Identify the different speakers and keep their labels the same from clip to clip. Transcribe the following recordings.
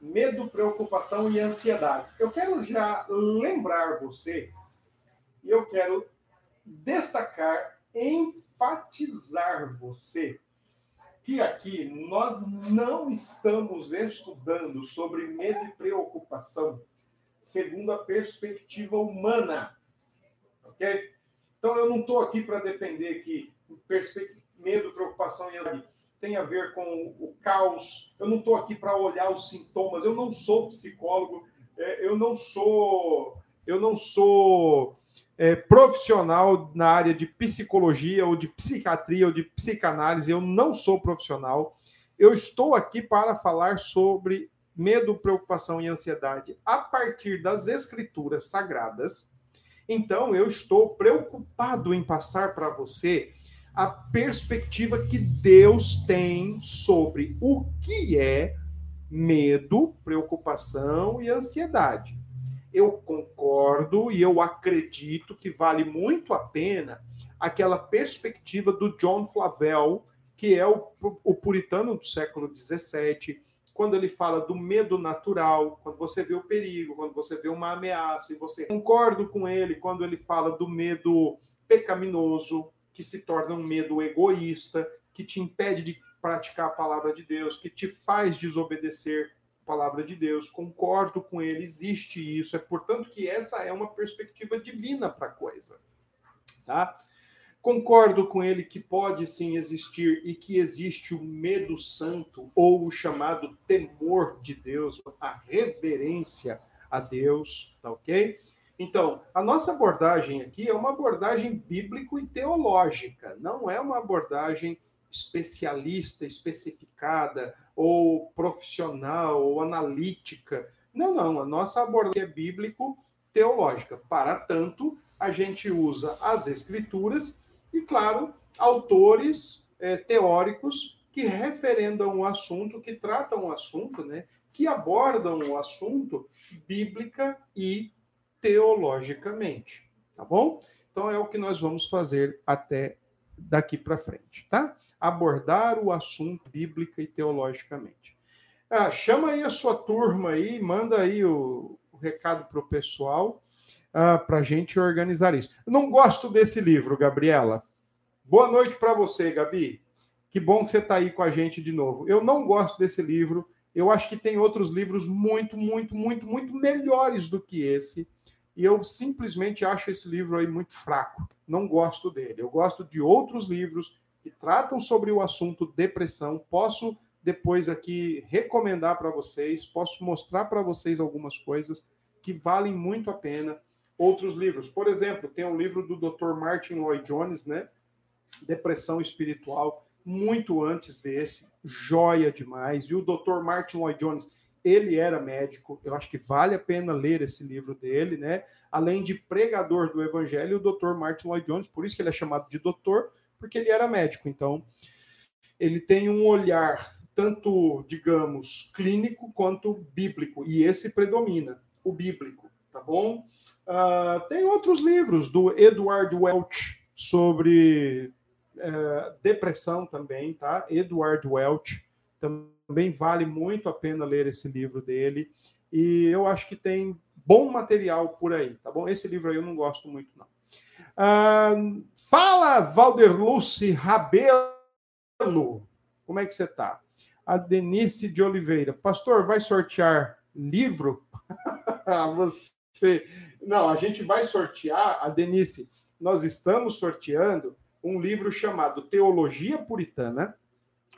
Speaker 1: medo, preocupação e ansiedade. Eu quero já lembrar você, e eu quero destacar, enfatizar você, que aqui nós não estamos estudando sobre medo e preocupação segundo a perspectiva humana. Ok? Então eu não estou aqui para defender que medo, preocupação e ansiedade tem a ver com o caos. Eu não estou aqui para olhar os sintomas. Eu não sou psicólogo. É, eu não sou. Eu não sou é, profissional na área de psicologia ou de psiquiatria ou de psicanálise. Eu não sou profissional. Eu estou aqui para falar sobre medo, preocupação e ansiedade a partir das escrituras sagradas. Então, eu estou preocupado em passar para você a perspectiva que Deus tem sobre o que é medo, preocupação e ansiedade. Eu concordo e eu acredito que vale muito a pena aquela perspectiva do John Flavel, que é o, o puritano do século XVII, quando ele fala do medo natural, quando você vê o perigo, quando você vê uma ameaça, e você concordo com ele quando ele fala do medo pecaminoso, que se torna um medo egoísta, que te impede de praticar a palavra de Deus, que te faz desobedecer a palavra de Deus. Concordo com ele, existe isso. É portanto que essa é uma perspectiva divina para a coisa. Tá? Concordo com ele que pode sim existir e que existe o medo santo ou o chamado temor de Deus, a reverência a Deus, tá ok? Então, a nossa abordagem aqui é uma abordagem bíblico e teológica, não é uma abordagem especialista, especificada, ou profissional, ou analítica. Não, não, a nossa abordagem é bíblico-teológica. Para tanto, a gente usa as escrituras e, claro, autores é, teóricos que referendam o assunto, que tratam o assunto, né, que abordam o assunto bíblica e teologicamente, tá bom? Então é o que nós vamos fazer até daqui para frente, tá? Abordar o assunto bíblica e teologicamente. Ah, chama aí a sua turma aí, manda aí o, o recado para o pessoal ah, para a gente organizar isso. Não gosto desse livro, Gabriela. Boa noite para você, Gabi. Que bom que você está aí com a gente de novo. Eu não gosto desse livro. Eu acho que tem outros livros muito, muito, muito, muito melhores do que esse e eu simplesmente acho esse livro aí muito fraco. Não gosto dele. Eu gosto de outros livros que tratam sobre o assunto depressão. Posso depois aqui recomendar para vocês, posso mostrar para vocês algumas coisas que valem muito a pena. Outros livros, por exemplo, tem um livro do Dr. Martin Lloyd Jones, né? Depressão espiritual, muito antes desse, joia demais. E o Dr. Martin Lloyd Jones ele era médico, eu acho que vale a pena ler esse livro dele, né? Além de pregador do evangelho, o Dr. Martin Lloyd Jones, por isso que ele é chamado de doutor, porque ele era médico. Então, ele tem um olhar tanto, digamos, clínico quanto bíblico, e esse predomina, o bíblico, tá bom? Uh, tem outros livros do Edward Welch sobre uh, depressão também, tá? Edward Welch também vale muito a pena ler esse livro dele. E eu acho que tem bom material por aí, tá bom? Esse livro aí eu não gosto muito, não. Ah, fala, Valderluce Rabelo. Como é que você está? A Denise de Oliveira. Pastor, vai sortear livro? você. Não, a gente vai sortear, a Denise, nós estamos sorteando um livro chamado Teologia Puritana,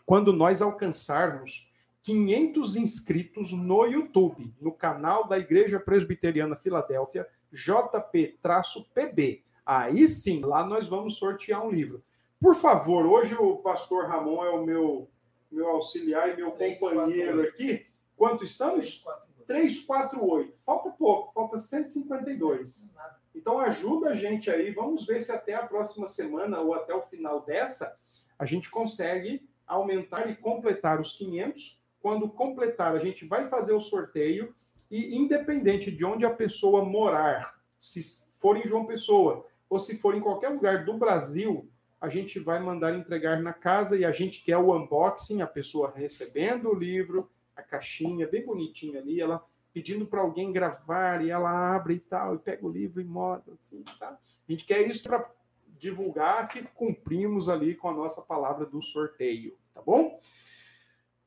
Speaker 1: quando nós alcançarmos 500 inscritos no YouTube, no canal da Igreja Presbiteriana Filadélfia, JP-PB. Aí sim, lá nós vamos sortear um livro. Por favor, hoje o pastor Ramon é o meu, meu auxiliar e meu 3, companheiro 4, aqui. Quanto estamos? 348. Falta pouco, falta 152. Então ajuda a gente aí. Vamos ver se até a próxima semana ou até o final dessa a gente consegue aumentar e completar os 500. Quando completar, a gente vai fazer o sorteio e, independente de onde a pessoa morar, se for em João Pessoa ou se for em qualquer lugar do Brasil, a gente vai mandar entregar na casa e a gente quer o unboxing, a pessoa recebendo o livro, a caixinha bem bonitinha ali, ela pedindo para alguém gravar e ela abre e tal, e pega o livro e mostra assim, tá? A gente quer isso para divulgar que cumprimos ali com a nossa palavra do sorteio, tá bom?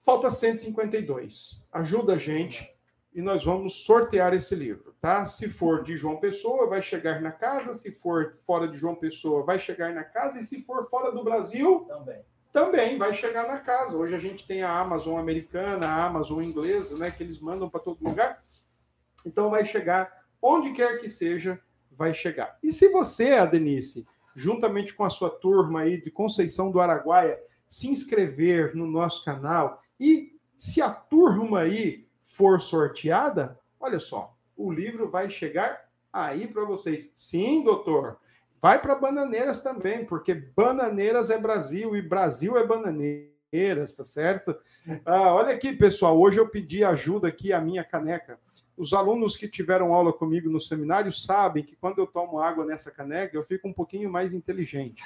Speaker 1: Falta 152. Ajuda a gente e nós vamos sortear esse livro, tá? Se for de João Pessoa, vai chegar na casa, se for fora de João Pessoa, vai chegar na casa e se for fora do Brasil,
Speaker 2: também
Speaker 1: também vai chegar na casa. Hoje a gente tem a Amazon americana, a Amazon inglesa, né, que eles mandam para todo lugar. Então vai chegar onde quer que seja, vai chegar. E se você, a Denise, juntamente com a sua turma aí de Conceição do Araguaia, se inscrever no nosso canal e se a turma aí for sorteada, olha só, o livro vai chegar aí para vocês. Sim, doutor. Vai para Bananeiras também, porque Bananeiras é Brasil e Brasil é Bananeiras, tá certo? Ah, olha aqui, pessoal, hoje eu pedi ajuda aqui a minha caneca. Os alunos que tiveram aula comigo no seminário sabem que quando eu tomo água nessa caneca, eu fico um pouquinho mais inteligente,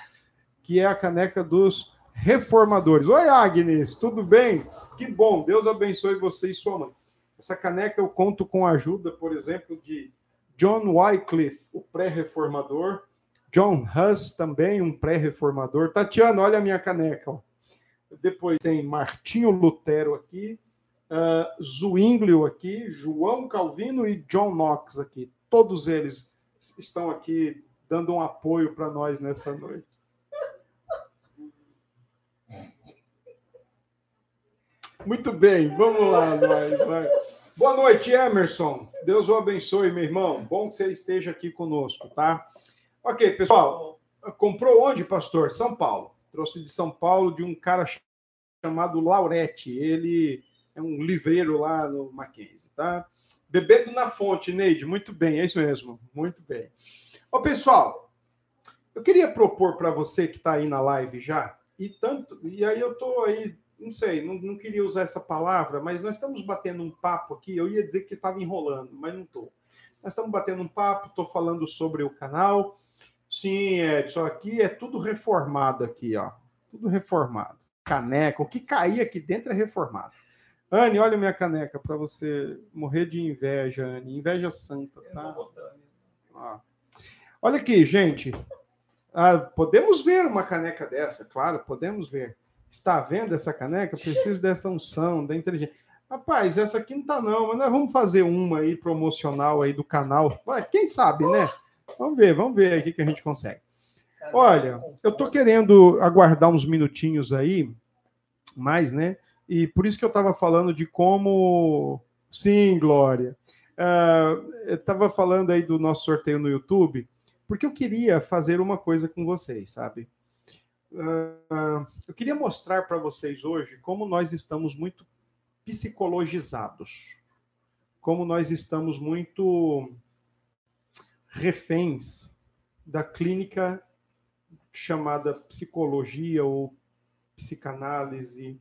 Speaker 1: que é a caneca dos reformadores. Oi, Agnes, tudo bem? Que bom, Deus abençoe você e sua mãe. Essa caneca eu conto com a ajuda, por exemplo, de John Wycliffe, o pré-reformador, John Huss, também um pré-reformador. Tatiana, olha a minha caneca. Ó. Depois tem Martinho Lutero aqui, uh, Zwinglio aqui, João Calvino e John Knox aqui. Todos eles estão aqui dando um apoio para nós nessa noite. Muito bem, vamos lá. Vai. Boa noite, Emerson. Deus o abençoe, meu irmão. Bom que você esteja aqui conosco, tá? Ok, pessoal. Comprou onde, pastor? São Paulo. Trouxe de São Paulo de um cara chamado Laurete. Ele é um livreiro lá no Mackenzie, tá? Bebendo na fonte, Neide. Muito bem, é isso mesmo. Muito bem. Ô, pessoal, eu queria propor para você que está aí na live já, e tanto, e aí eu estou aí, não sei, não, não queria usar essa palavra, mas nós estamos batendo um papo aqui. Eu ia dizer que estava enrolando, mas não estou. Nós estamos batendo um papo, estou falando sobre o canal Sim, Edson, aqui é tudo reformado aqui, ó. Tudo reformado. Caneca, o que cair aqui dentro é reformado. Anne, olha minha caneca para você morrer de inveja, Anne. Inveja santa, tá? Ó. Olha aqui, gente. Ah, podemos ver uma caneca dessa, claro, podemos ver. Está vendo essa caneca? Preciso dessa unção, da inteligência. Rapaz, essa aqui não tá não, mas nós vamos fazer uma aí promocional aí do canal. Quem sabe, né? Vamos ver, vamos ver aqui que a gente consegue. Olha, eu estou querendo aguardar uns minutinhos aí, mais, né? E por isso que eu estava falando de como. Sim, Glória. Uh, eu estava falando aí do nosso sorteio no YouTube, porque eu queria fazer uma coisa com vocês, sabe? Uh, eu queria mostrar para vocês hoje como nós estamos muito psicologizados, como nós estamos muito reféns da clínica chamada psicologia ou psicanálise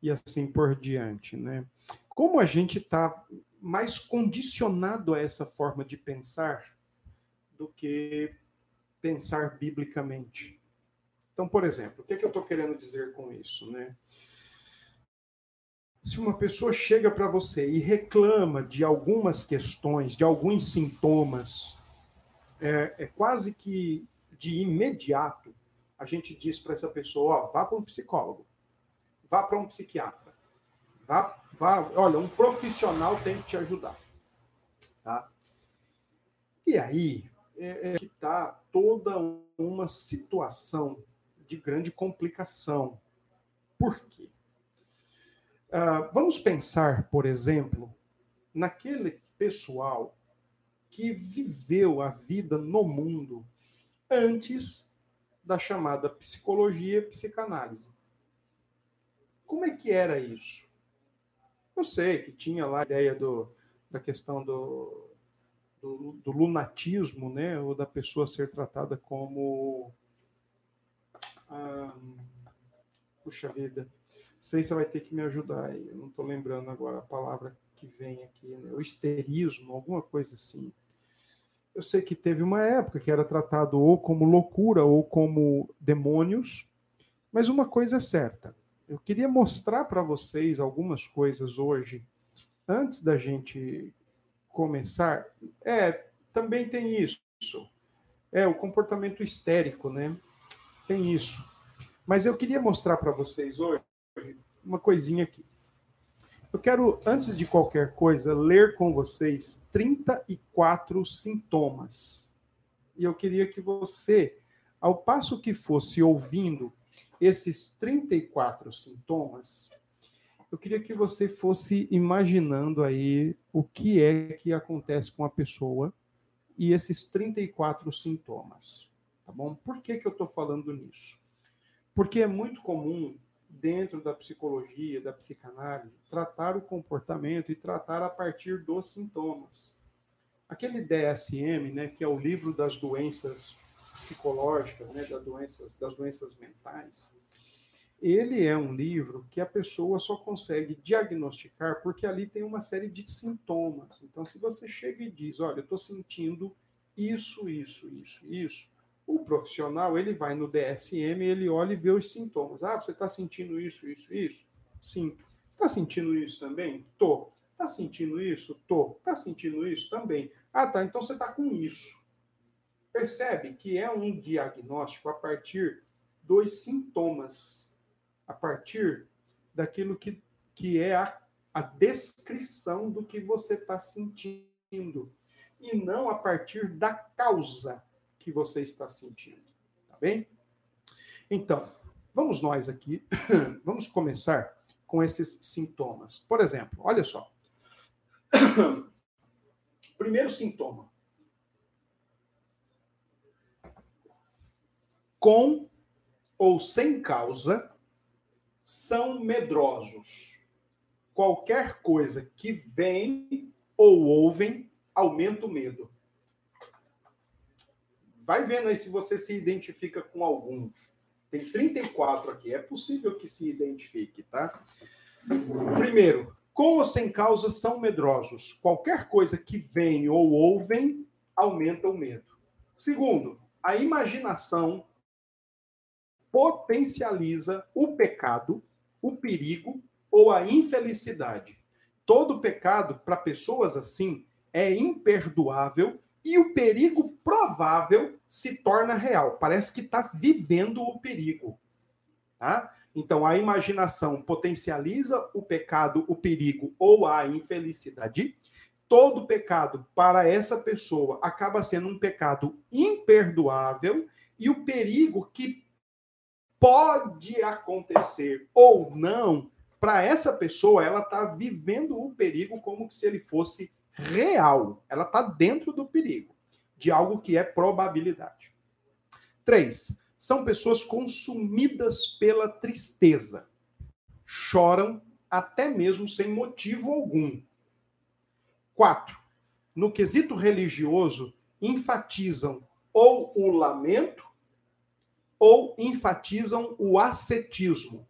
Speaker 1: e assim por diante, né? Como a gente está mais condicionado a essa forma de pensar do que pensar biblicamente. Então, por exemplo, o que, é que eu estou querendo dizer com isso, né? Se uma pessoa chega para você e reclama de algumas questões, de alguns sintomas é, é quase que de imediato a gente diz para essa pessoa: ó, vá para um psicólogo, vá para um psiquiatra, vá, vá, olha, um profissional tem que te ajudar, tá? E aí é, é que está toda uma situação de grande complicação. Por quê? Uh, vamos pensar, por exemplo, naquele pessoal que viveu a vida no mundo antes da chamada psicologia e psicanálise. Como é que era isso? Eu sei que tinha lá a ideia do, da questão do, do, do lunatismo, né? ou da pessoa ser tratada como. Ah, puxa vida. Sei você vai ter que me ajudar aí. Eu não estou lembrando agora a palavra que vem aqui, né? o histerismo, alguma coisa assim. Eu sei que teve uma época que era tratado ou como loucura ou como demônios, mas uma coisa é certa: Eu queria mostrar para vocês algumas coisas hoje, antes da gente começar. É, também tem isso. É, o comportamento histérico, né? Tem isso. Mas eu queria mostrar para vocês hoje uma coisinha aqui. Eu quero, antes de qualquer coisa, ler com vocês 34 sintomas. E eu queria que você, ao passo que fosse ouvindo esses 34 sintomas, eu queria que você fosse imaginando aí o que é que acontece com a pessoa e esses 34 sintomas. Tá bom? Por que, que eu estou falando nisso? Porque é muito comum, dentro da psicologia, da psicanálise, tratar o comportamento e tratar a partir dos sintomas. Aquele DSM, né, que é o livro das doenças psicológicas, né, das doenças, das doenças mentais, ele é um livro que a pessoa só consegue diagnosticar porque ali tem uma série de sintomas. Então, se você chega e diz, olha, eu estou sentindo isso, isso, isso, isso, o profissional ele vai no DSM, ele olha e vê os sintomas. Ah, você está sentindo isso, isso, isso? Sim. Está sentindo isso também? Tô. Está sentindo isso? Tô. Está sentindo isso também? Ah, tá. Então você está com isso. Percebe que é um diagnóstico a partir dos sintomas a partir daquilo que, que é a, a descrição do que você está sentindo, e não a partir da causa que você está sentindo. Tá bem? Então, vamos nós aqui, vamos começar com esses sintomas. Por exemplo, olha só. Primeiro sintoma. Com ou sem causa, são medrosos. Qualquer coisa que vem ou ouvem aumenta o medo. Vai vendo aí se você se identifica com algum. Tem 34 aqui, é possível que se identifique, tá? Primeiro, com ou sem causa são medrosos. Qualquer coisa que vem ou ouvem aumenta o medo. Segundo, a imaginação potencializa o pecado, o perigo ou a infelicidade. Todo pecado, para pessoas assim, é imperdoável e o perigo provável se torna real. Parece que está vivendo o perigo. Tá? Então, a imaginação potencializa o pecado, o perigo ou a infelicidade. Todo pecado para essa pessoa acaba sendo um pecado imperdoável e o perigo que pode acontecer ou não, para essa pessoa, ela está vivendo o perigo como se ele fosse real. Ela está dentro do perigo, de algo que é probabilidade. Três, são pessoas consumidas pela tristeza. Choram até mesmo sem motivo algum. Quatro, no quesito religioso, enfatizam ou o lamento ou enfatizam o ascetismo.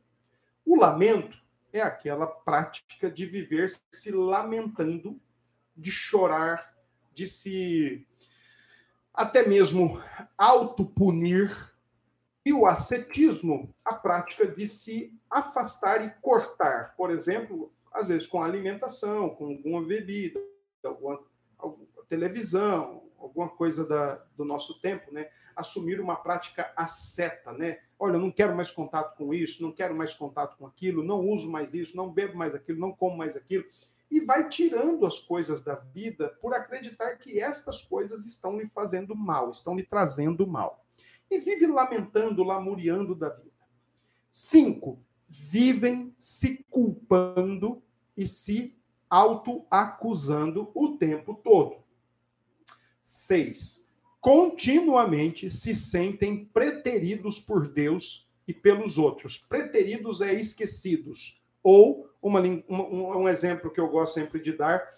Speaker 1: O lamento é aquela prática de viver se lamentando, de chorar, de se até mesmo autopunir. E o ascetismo, a prática de se afastar e cortar, por exemplo, às vezes com alimentação, com alguma bebida, alguma, alguma televisão, alguma coisa da, do nosso tempo, né? Assumir uma prática asceta, né? Olha, não quero mais contato com isso, não quero mais contato com aquilo, não uso mais isso, não bebo mais aquilo, não como mais aquilo. E vai tirando as coisas da vida por acreditar que estas coisas estão lhe fazendo mal, estão lhe trazendo mal. E vive lamentando, lamuriando da vida. Cinco, vivem se culpando e se autoacusando o tempo todo. Seis, continuamente se sentem preteridos por Deus e pelos outros. Preteridos é esquecidos. Ou, uma, um, um exemplo que eu gosto sempre de dar,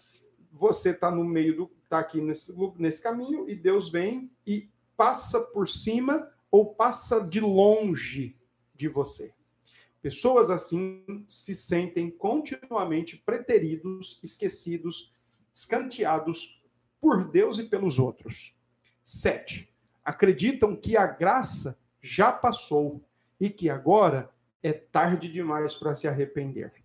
Speaker 1: você está no meio do. está aqui nesse, nesse caminho e Deus vem e passa por cima ou passa de longe de você. Pessoas assim se sentem continuamente preteridos, esquecidos, escanteados por Deus e pelos outros. Sete, acreditam que a graça já passou e que agora é tarde demais para se arrepender.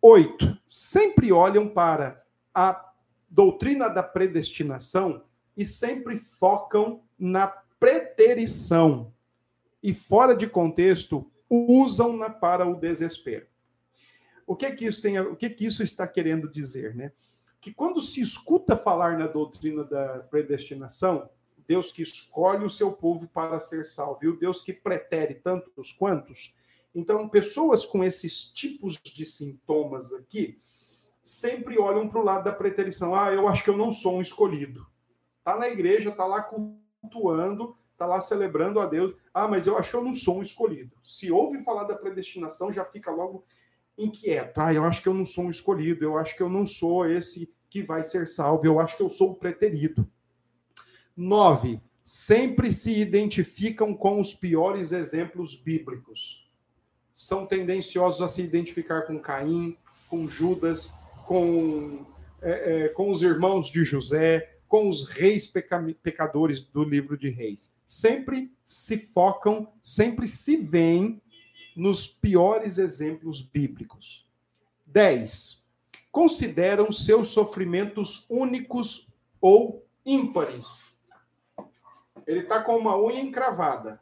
Speaker 1: Oito, sempre olham para a doutrina da predestinação e sempre focam na preterição. E fora de contexto, usam-na para o desespero. O que que isso tem, o que que isso está querendo dizer, né? Que quando se escuta falar na doutrina da predestinação, Deus que escolhe o seu povo para ser salvo, e o Deus que pretere tantos quantos, então, pessoas com esses tipos de sintomas aqui sempre olham para o lado da preterição. Ah, eu acho que eu não sou um escolhido. Tá na igreja, tá lá cultuando, tá lá celebrando a Deus. Ah, mas eu acho que eu não sou um escolhido. Se ouve falar da predestinação, já fica logo inquieto. Ah, eu acho que eu não sou um escolhido. Eu acho que eu não sou esse que vai ser salvo. Eu acho que eu sou o preterido. Nove. Sempre se identificam com os piores exemplos bíblicos são tendenciosos a se identificar com Caim, com Judas, com, é, é, com os irmãos de José, com os reis peca pecadores do livro de Reis. Sempre se focam, sempre se veem nos piores exemplos bíblicos. 10. Consideram seus sofrimentos únicos ou ímpares. Ele está com uma unha encravada.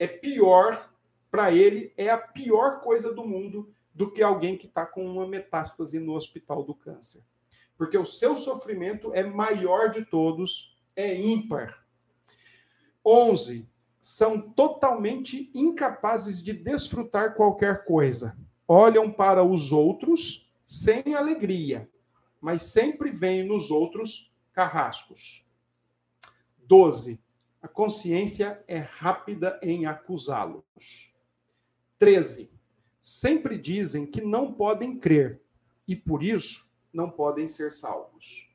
Speaker 1: É pior para ele é a pior coisa do mundo do que alguém que está com uma metástase no hospital do câncer. Porque o seu sofrimento é maior de todos, é ímpar. 11. São totalmente incapazes de desfrutar qualquer coisa. Olham para os outros sem alegria, mas sempre veem nos outros carrascos. 12. A consciência é rápida em acusá-los. 13. Sempre dizem que não podem crer e por isso não podem ser salvos.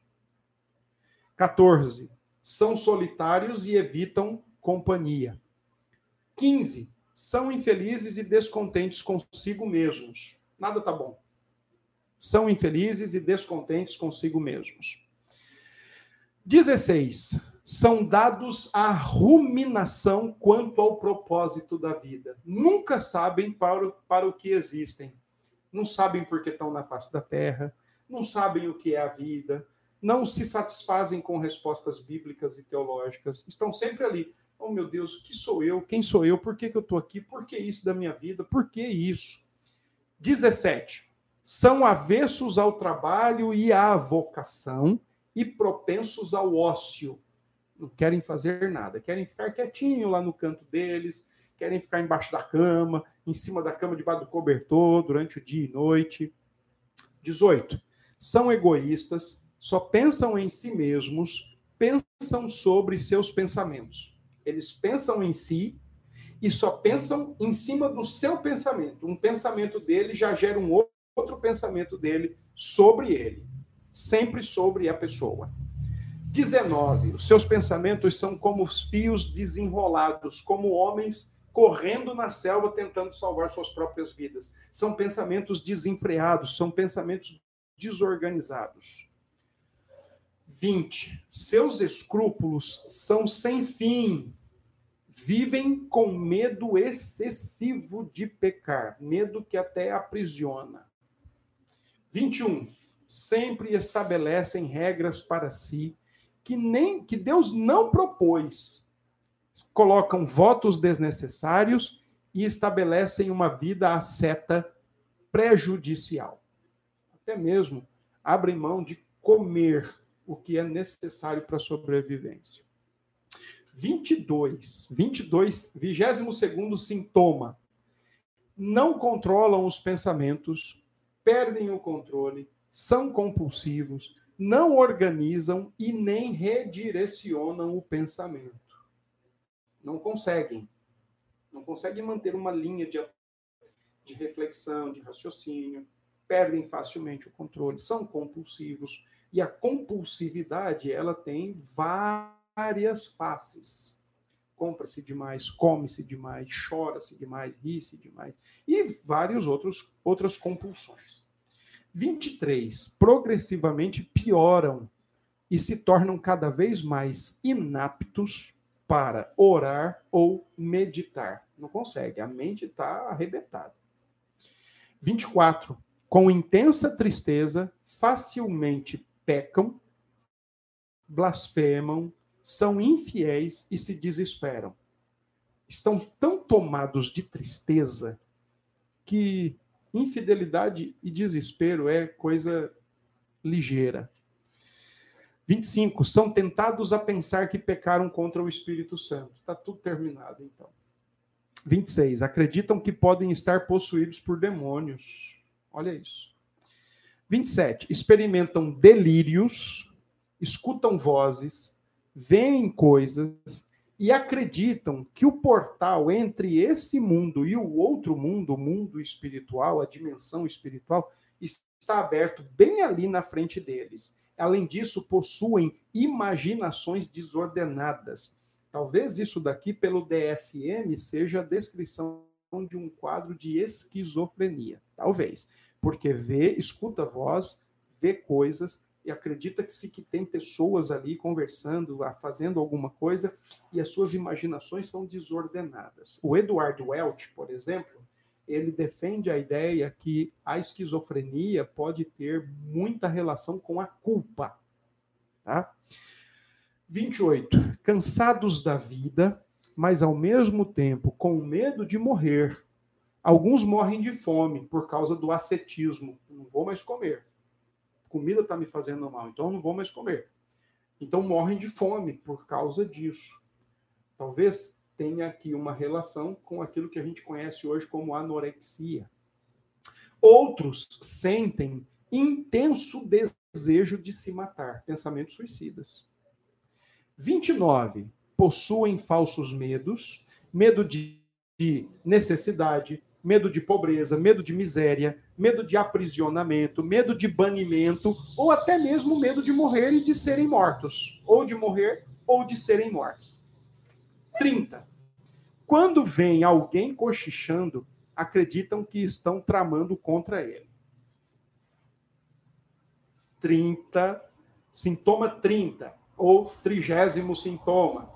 Speaker 1: 14. São solitários e evitam companhia. 15. São infelizes e descontentes consigo mesmos. Nada tá bom. São infelizes e descontentes consigo mesmos. 16 são dados à ruminação quanto ao propósito da vida. Nunca sabem para o, para o que existem. Não sabem por que estão na face da terra, não sabem o que é a vida, não se satisfazem com respostas bíblicas e teológicas. Estão sempre ali. Oh, meu Deus, que sou eu? Quem sou eu? Por que, que eu estou aqui? Por que isso da minha vida? Por que isso? 17. São avessos ao trabalho e à vocação e propensos ao ócio não querem fazer nada, querem ficar quietinho lá no canto deles, querem ficar embaixo da cama, em cima da cama, debaixo do cobertor, durante o dia e noite. 18. São egoístas, só pensam em si mesmos, pensam sobre seus pensamentos. Eles pensam em si e só pensam em cima do seu pensamento. Um pensamento dele já gera um outro pensamento dele sobre ele, sempre sobre a pessoa. 19. Os seus pensamentos são como os fios desenrolados, como homens correndo na selva tentando salvar suas próprias vidas. São pensamentos desenfreados, são pensamentos desorganizados. 20. Seus escrúpulos são sem fim. Vivem com medo excessivo de pecar, medo que até aprisiona. 21. Sempre estabelecem regras para si que nem que Deus não propôs. Colocam votos desnecessários e estabelecem uma vida seta prejudicial. Até mesmo abrem mão de comer o que é necessário para a sobrevivência. 22, 22, 22 sintoma. Não controlam os pensamentos, perdem o controle, são compulsivos, não organizam e nem redirecionam o pensamento. Não conseguem. Não conseguem manter uma linha de, de reflexão, de raciocínio, perdem facilmente o controle, são compulsivos. E a compulsividade, ela tem várias faces. Compra-se demais, come-se demais, chora-se demais, ri-se demais e vários outros outras compulsões. 23 progressivamente pioram e se tornam cada vez mais inaptos para orar ou meditar. Não consegue, a mente está arrebentada. 24. Com intensa tristeza, facilmente pecam, blasfemam, são infiéis e se desesperam. Estão tão tomados de tristeza que infidelidade e desespero é coisa ligeira. 25. São tentados a pensar que pecaram contra o Espírito Santo. Está tudo terminado, então. 26. Acreditam que podem estar possuídos por demônios. Olha isso. 27. Experimentam delírios, escutam vozes, veem coisas e acreditam que o portal entre esse mundo e o outro mundo, o mundo espiritual, a dimensão espiritual, está aberto bem ali na frente deles. Além disso, possuem imaginações desordenadas. Talvez isso daqui, pelo DSM, seja a descrição de um quadro de esquizofrenia. Talvez. Porque vê, escuta a voz, vê coisas e acredita que se que tem pessoas ali conversando, fazendo alguma coisa, e as suas imaginações são desordenadas. O Edward Welch, por exemplo, ele defende a ideia que a esquizofrenia pode ter muita relação com a culpa. Tá? 28. Cansados da vida, mas ao mesmo tempo com medo de morrer. Alguns morrem de fome por causa do ascetismo. Não vou mais comer. Comida está me fazendo mal, então não vou mais comer. Então morrem de fome por causa disso. Talvez tem aqui uma relação com aquilo que a gente conhece hoje como anorexia. Outros sentem intenso desejo de se matar, pensamentos suicidas. 29. Possuem falsos medos, medo de, de necessidade, medo de pobreza, medo de miséria, medo de aprisionamento, medo de banimento, ou até mesmo medo de morrer e de serem mortos, ou de morrer ou de serem mortos. 30. Quando vem alguém cochichando, acreditam que estão tramando contra ele. 30, sintoma 30, ou trigésimo sintoma.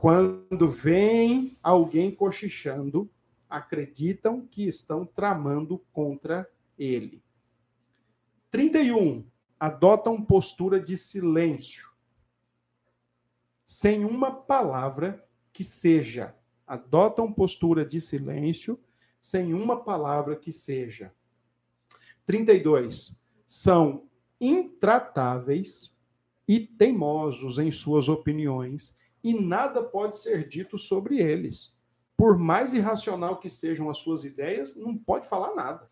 Speaker 1: Quando vem alguém cochichando, acreditam que estão tramando contra ele. 31. Adotam postura de silêncio, sem uma palavra que seja. Adotam postura de silêncio sem uma palavra que seja. 32. São intratáveis e teimosos em suas opiniões, e nada pode ser dito sobre eles. Por mais irracional que sejam as suas ideias, não pode falar nada.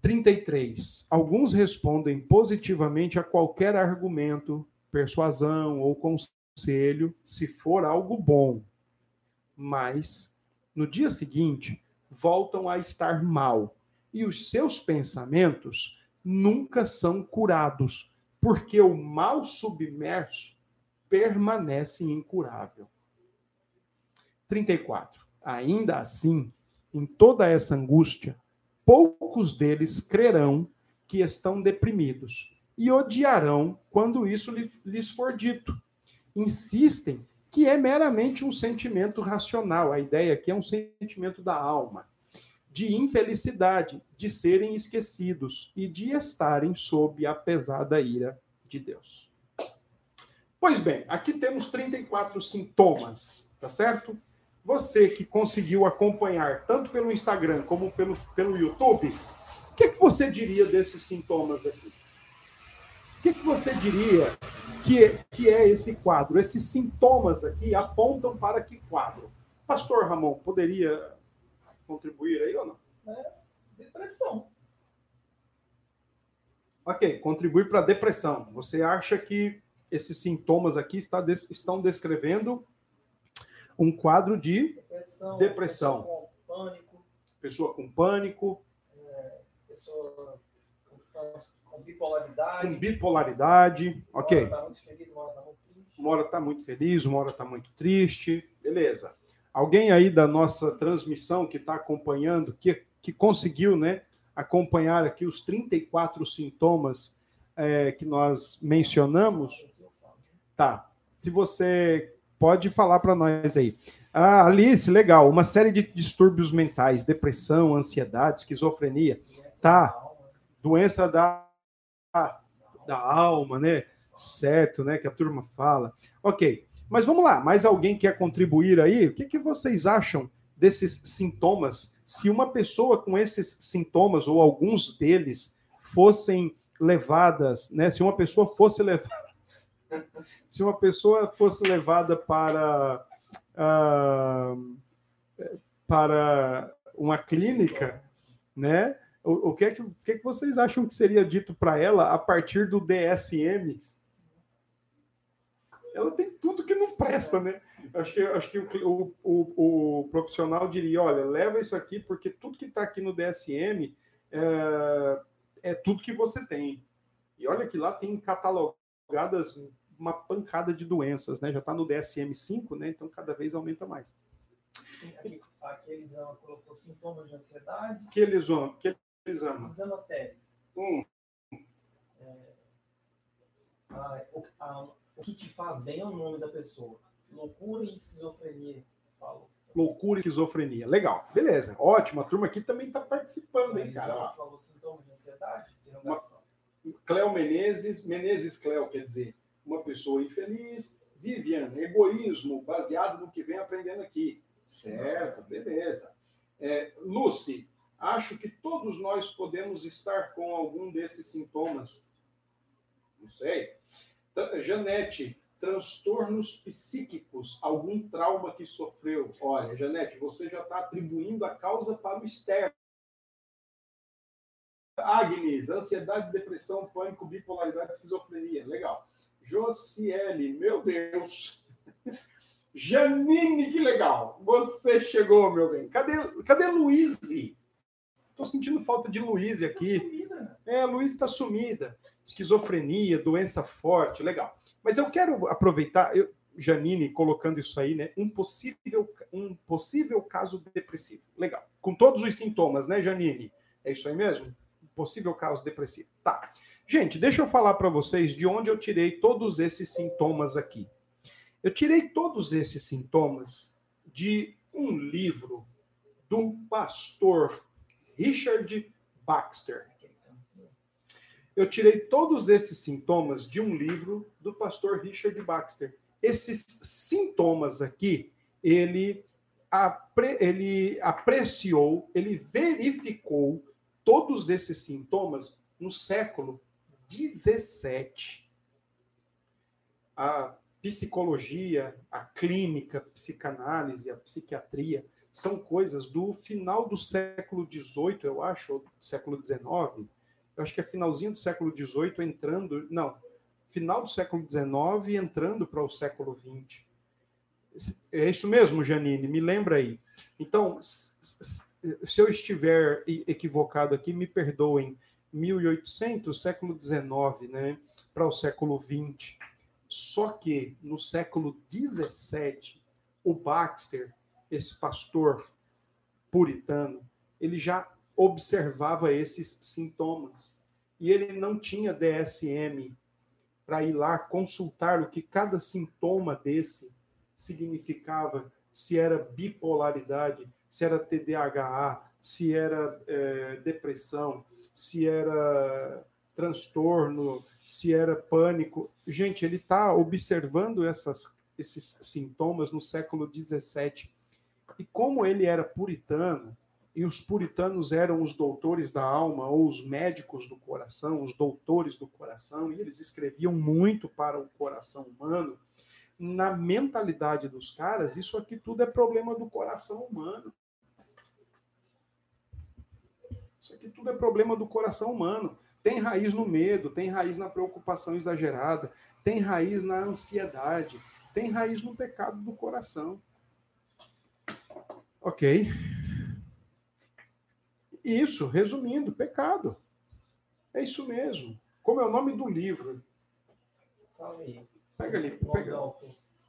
Speaker 1: 33. Alguns respondem positivamente a qualquer argumento, persuasão ou conselho, se for algo bom. Mas, no dia seguinte, voltam a estar mal. E os seus pensamentos nunca são curados, porque o mal submerso permanece incurável. 34. Ainda assim, em toda essa angústia, poucos deles crerão que estão deprimidos e odiarão quando isso lhes for dito insistem que é meramente um sentimento racional. A ideia aqui é um sentimento da alma, de infelicidade, de serem esquecidos e de estarem sob a pesada ira de Deus. Pois bem, aqui temos 34 sintomas, tá certo? Você que conseguiu acompanhar tanto pelo Instagram como pelo, pelo YouTube, o que, é que você diria desses sintomas aqui? O que, que você diria que, é, que é esse quadro? Esses sintomas aqui apontam para que quadro? Pastor Ramon, poderia contribuir aí ou não?
Speaker 2: É, depressão.
Speaker 1: Ok, contribuir para depressão. Você acha que esses sintomas aqui está, estão descrevendo um quadro de depressão? depressão.
Speaker 2: Pessoa com pânico.
Speaker 1: Pessoa com pânico.
Speaker 2: É, pessoa com bipolaridade.
Speaker 1: Com bipolaridade, ok.
Speaker 2: Uma hora está muito feliz, uma hora está muito triste.
Speaker 1: Uma hora está muito feliz, uma hora está muito triste. Beleza. Alguém aí da nossa transmissão que está acompanhando, que, que conseguiu né, acompanhar aqui os 34 sintomas é, que nós mencionamos? Tá. Se você pode falar para nós aí. Ah, Alice, legal. Uma série de distúrbios mentais, depressão, ansiedade, esquizofrenia. Tá. Doença da, da alma, né? Certo, né? Que a turma fala. Ok. Mas vamos lá. Mais alguém quer contribuir aí? O que, que vocês acham desses sintomas? Se uma pessoa com esses sintomas, ou alguns deles, fossem levadas, né? Se uma pessoa fosse levada. Se uma pessoa fosse levada para uh, para uma clínica, né? O, o, que é que, o que, é que vocês acham que seria dito para ela a partir do DSM? Ela tem tudo que não presta, né? Acho que, acho que o, o, o profissional diria: olha, leva isso aqui, porque tudo que está aqui no DSM é, é tudo que você tem. E olha que lá tem catalogadas uma pancada de doenças, né? Já está no DSM-5, né? Então cada vez aumenta mais.
Speaker 2: Sim, aqui, aqui Elisama colocou sintomas de ansiedade.
Speaker 1: Que Elisama? Que Elisama?
Speaker 2: Elisama Teres.
Speaker 1: Hum.
Speaker 2: É, a, o, a, o que te faz bem é o nome da pessoa. Loucura e esquizofrenia. Falou.
Speaker 1: Loucura e esquizofrenia. Legal, beleza. Ótimo. A turma aqui também está participando, hein, cara?
Speaker 2: falou sintomas de ansiedade,
Speaker 1: Uma... Cléo Menezes, Menezes Cléo, quer dizer, uma pessoa infeliz. Vivian, egoísmo baseado no que vem aprendendo aqui. Certo, beleza. É, Lucy, acho que todos nós podemos estar com algum desses sintomas. Não sei. Janete, transtornos psíquicos, algum trauma que sofreu. Olha, Janete, você já está atribuindo a causa para o externo. Agnes, ansiedade, depressão, pânico, bipolaridade, esquizofrenia. Legal. Josiele, meu Deus. Janine, que legal. Você chegou, meu bem. Cadê, cadê Luíse? Estou sentindo falta de Luíse aqui. Tá é, Luíse está sumida. Esquizofrenia, doença forte, legal. Mas eu quero aproveitar, eu, Janine colocando isso aí, né? Um possível, um possível caso depressivo. Legal. Com todos os sintomas, né, Janine? É isso aí mesmo? Possível caso depressivo. Tá. Gente, deixa eu falar para vocês de onde eu tirei todos esses sintomas aqui. Eu tirei todos esses sintomas de um livro do pastor Richard Baxter. Eu tirei todos esses sintomas de um livro do pastor Richard Baxter. Esses sintomas aqui, ele, apre, ele apreciou, ele verificou todos esses sintomas no século 17. A psicologia, a clínica, a psicanálise, a psiquiatria são coisas do final do século XVIII, eu acho, ou século XIX. Eu acho que é finalzinho do século XVIII entrando, não, final do século XIX entrando para o século XX. É isso mesmo, Janine, me lembra aí. Então, se eu estiver equivocado aqui, me perdoem 1800, século XIX, né, para o século XX. Só que no século XVII, o Baxter, esse pastor puritano, ele já observava esses sintomas e ele não tinha DSM para ir lá consultar o que cada sintoma desse significava, se era bipolaridade, se era TDAH, se era é, depressão, se era transtorno, se era pânico. Gente, ele está observando essas, esses sintomas no século XVII. E como ele era puritano, e os puritanos eram os doutores da alma, ou os médicos do coração, os doutores do coração, e eles escreviam muito para o coração humano, na mentalidade dos caras, isso aqui tudo é problema do coração humano. Isso aqui tudo é problema do coração humano. Tem raiz no medo, tem raiz na preocupação exagerada, tem raiz na ansiedade, tem raiz no pecado do coração. Ok. Isso, resumindo, pecado. É isso mesmo. Como é o nome do livro? Pega ali. Pega. O,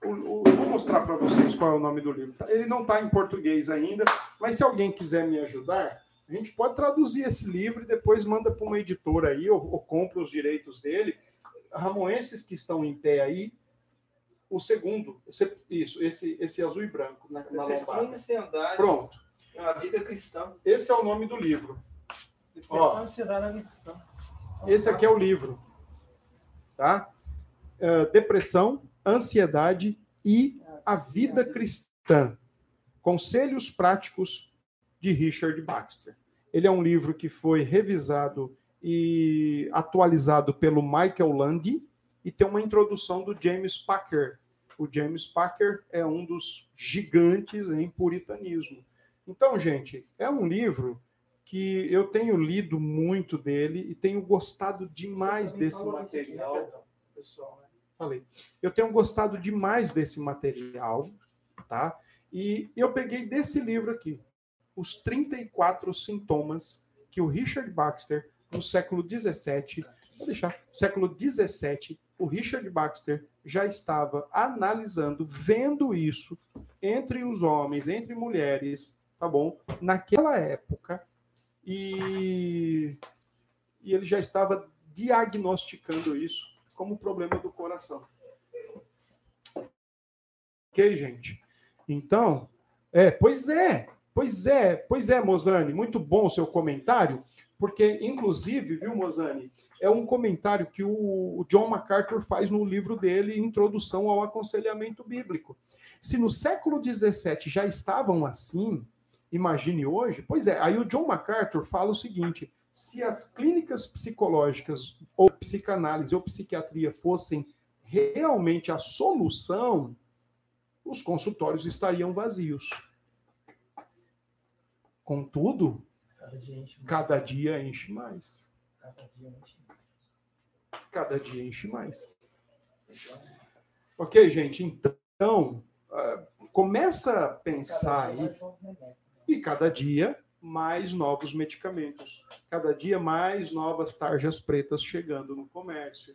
Speaker 1: o, vou mostrar para vocês qual é o nome do livro. Ele não está em português ainda, mas se alguém quiser me ajudar, a gente pode traduzir esse livro e depois manda para uma editora aí, ou, ou compra os direitos dele. Ramoenses que estão em pé aí, o segundo, esse, isso, esse, esse azul e branco na, na
Speaker 2: ansiedade.
Speaker 1: Pronto.
Speaker 2: É uma vida cristã.
Speaker 1: Esse é o nome do livro.
Speaker 2: Depressão
Speaker 1: Ó.
Speaker 2: ansiedade na vida cristã.
Speaker 1: Esse aqui é o livro, tá? É, depressão, ansiedade e a vida cristã. Conselhos práticos de Richard Baxter. Ele é um livro que foi revisado e atualizado pelo Michael Landy e tem uma introdução do James Packer. O James Packer é um dos gigantes em puritanismo. Então, gente, é um livro que eu tenho lido muito dele e tenho gostado demais desse
Speaker 2: aqui, né,
Speaker 1: material.
Speaker 2: pessoal, né?
Speaker 1: Falei. Eu tenho gostado demais desse material, tá? E eu peguei desse livro aqui, os 34 sintomas que o Richard Baxter, no século 17, vou deixar, século 17, o Richard Baxter já estava analisando, vendo isso entre os homens, entre mulheres, tá bom? Naquela época, e, e ele já estava diagnosticando isso como problema do coração. Ok, gente? Então, é, pois é, pois é, pois é, Mozani, muito bom o seu comentário, porque, inclusive, viu, Mozani, é um comentário que o John MacArthur faz no livro dele, Introdução ao Aconselhamento Bíblico. Se no século XVII já estavam assim, imagine hoje, pois é, aí o John MacArthur fala o seguinte: se as clínicas psicológicas, ou psicanálise, ou psiquiatria fossem realmente a solução, os consultórios estariam vazios. Contudo,
Speaker 2: Cada dia enche mais.
Speaker 1: cada dia enche mais.
Speaker 2: Cada dia enche mais.
Speaker 1: Cada dia enche mais. Ok, gente? Então, ah, começa a pensar aí.
Speaker 2: novos remédios.
Speaker 1: E cada dia mais novos medicamentos, cada dia mais novas tarjas pretas chegando no comércio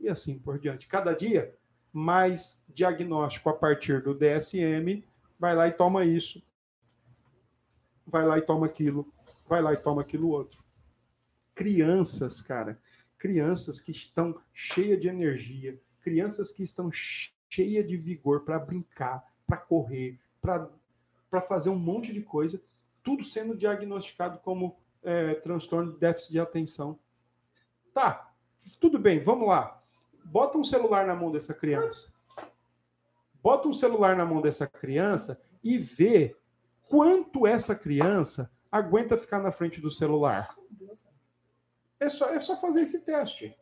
Speaker 1: e assim por diante. Cada dia mais diagnóstico a partir do DSM, vai lá e toma isso, vai lá e toma aquilo, vai lá e toma aquilo outro. Crianças, cara, crianças que estão cheias de energia, crianças que estão cheias de vigor para brincar, para correr, para fazer um monte de coisa, tudo sendo diagnosticado como é, transtorno de déficit de atenção. Tá, tudo bem, vamos lá. Bota um celular na mão dessa criança. Bota um celular na mão dessa criança e vê quanto essa criança aguenta ficar na frente do celular. É só, é só fazer esse teste,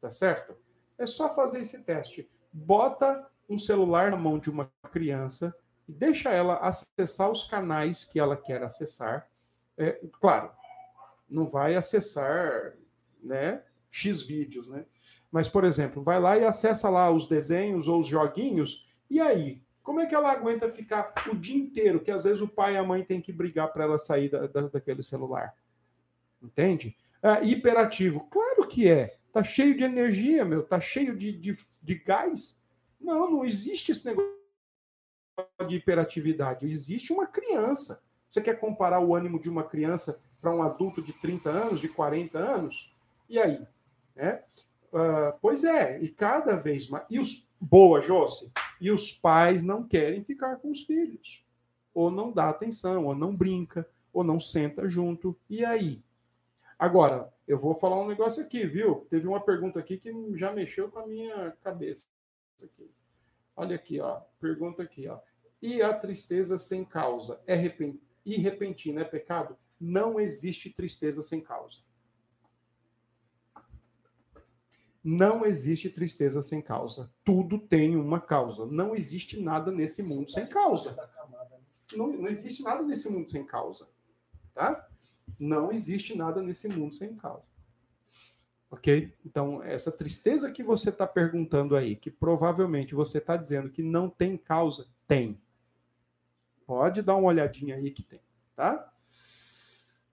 Speaker 1: tá certo? É só fazer esse teste. Bota um celular na mão de uma criança e deixa ela acessar os canais que ela quer acessar. É, claro, não vai acessar, né, X vídeos, né? Mas, por exemplo, vai lá e acessa lá os desenhos ou os joguinhos, e aí? Como é que ela aguenta ficar o dia inteiro, que às vezes o pai e a mãe têm que brigar para ela sair da, da- daquele celular? Entende? É, hiperativo. Claro que é. Tá cheio de energia, meu. Tá cheio de, de, de gás. Não, não existe esse negócio de hiperatividade. Existe uma criança. Você quer comparar o ânimo de uma criança para um adulto de 30 anos, de 40 anos? E aí? Ah, pois é, e cada vez mais. E os. Boa, Josse. E os pais não querem ficar com os filhos. Ou não dá atenção, ou não brinca, ou não senta junto. E aí? Agora, eu vou falar um negócio aqui, viu? Teve uma pergunta aqui que já mexeu com a minha cabeça. Aqui. Olha aqui, ó. Pergunta aqui, ó. E a tristeza sem causa é repen... repentina é pecado? Não existe tristeza sem causa. Não existe tristeza sem causa. Tudo tem uma causa. Não existe nada nesse mundo sem causa. Não, não existe nada nesse mundo sem causa. Tá? Não existe nada nesse mundo sem causa. Ok? Então, essa tristeza que você está perguntando aí, que provavelmente você está dizendo que não tem causa, tem. Pode dar uma olhadinha aí que tem, tá?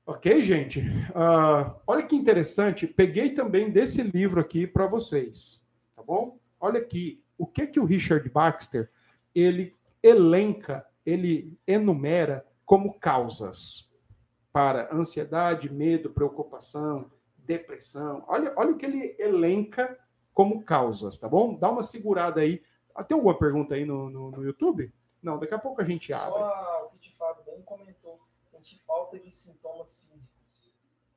Speaker 1: Ok, gente? Ah, olha que interessante, peguei também desse livro aqui para vocês, tá bom? Olha aqui, o que que o Richard Baxter ele elenca, ele enumera como causas para ansiedade, medo, preocupação, depressão. Olha, olha o que ele elenca como causas, tá bom? Dá uma segurada aí Ah, tem alguma pergunta aí no, no, no, YouTube? Não, daqui a pouco a gente abre.
Speaker 2: Só o que te faz bem comentou, sentir falta de sintomas físicos.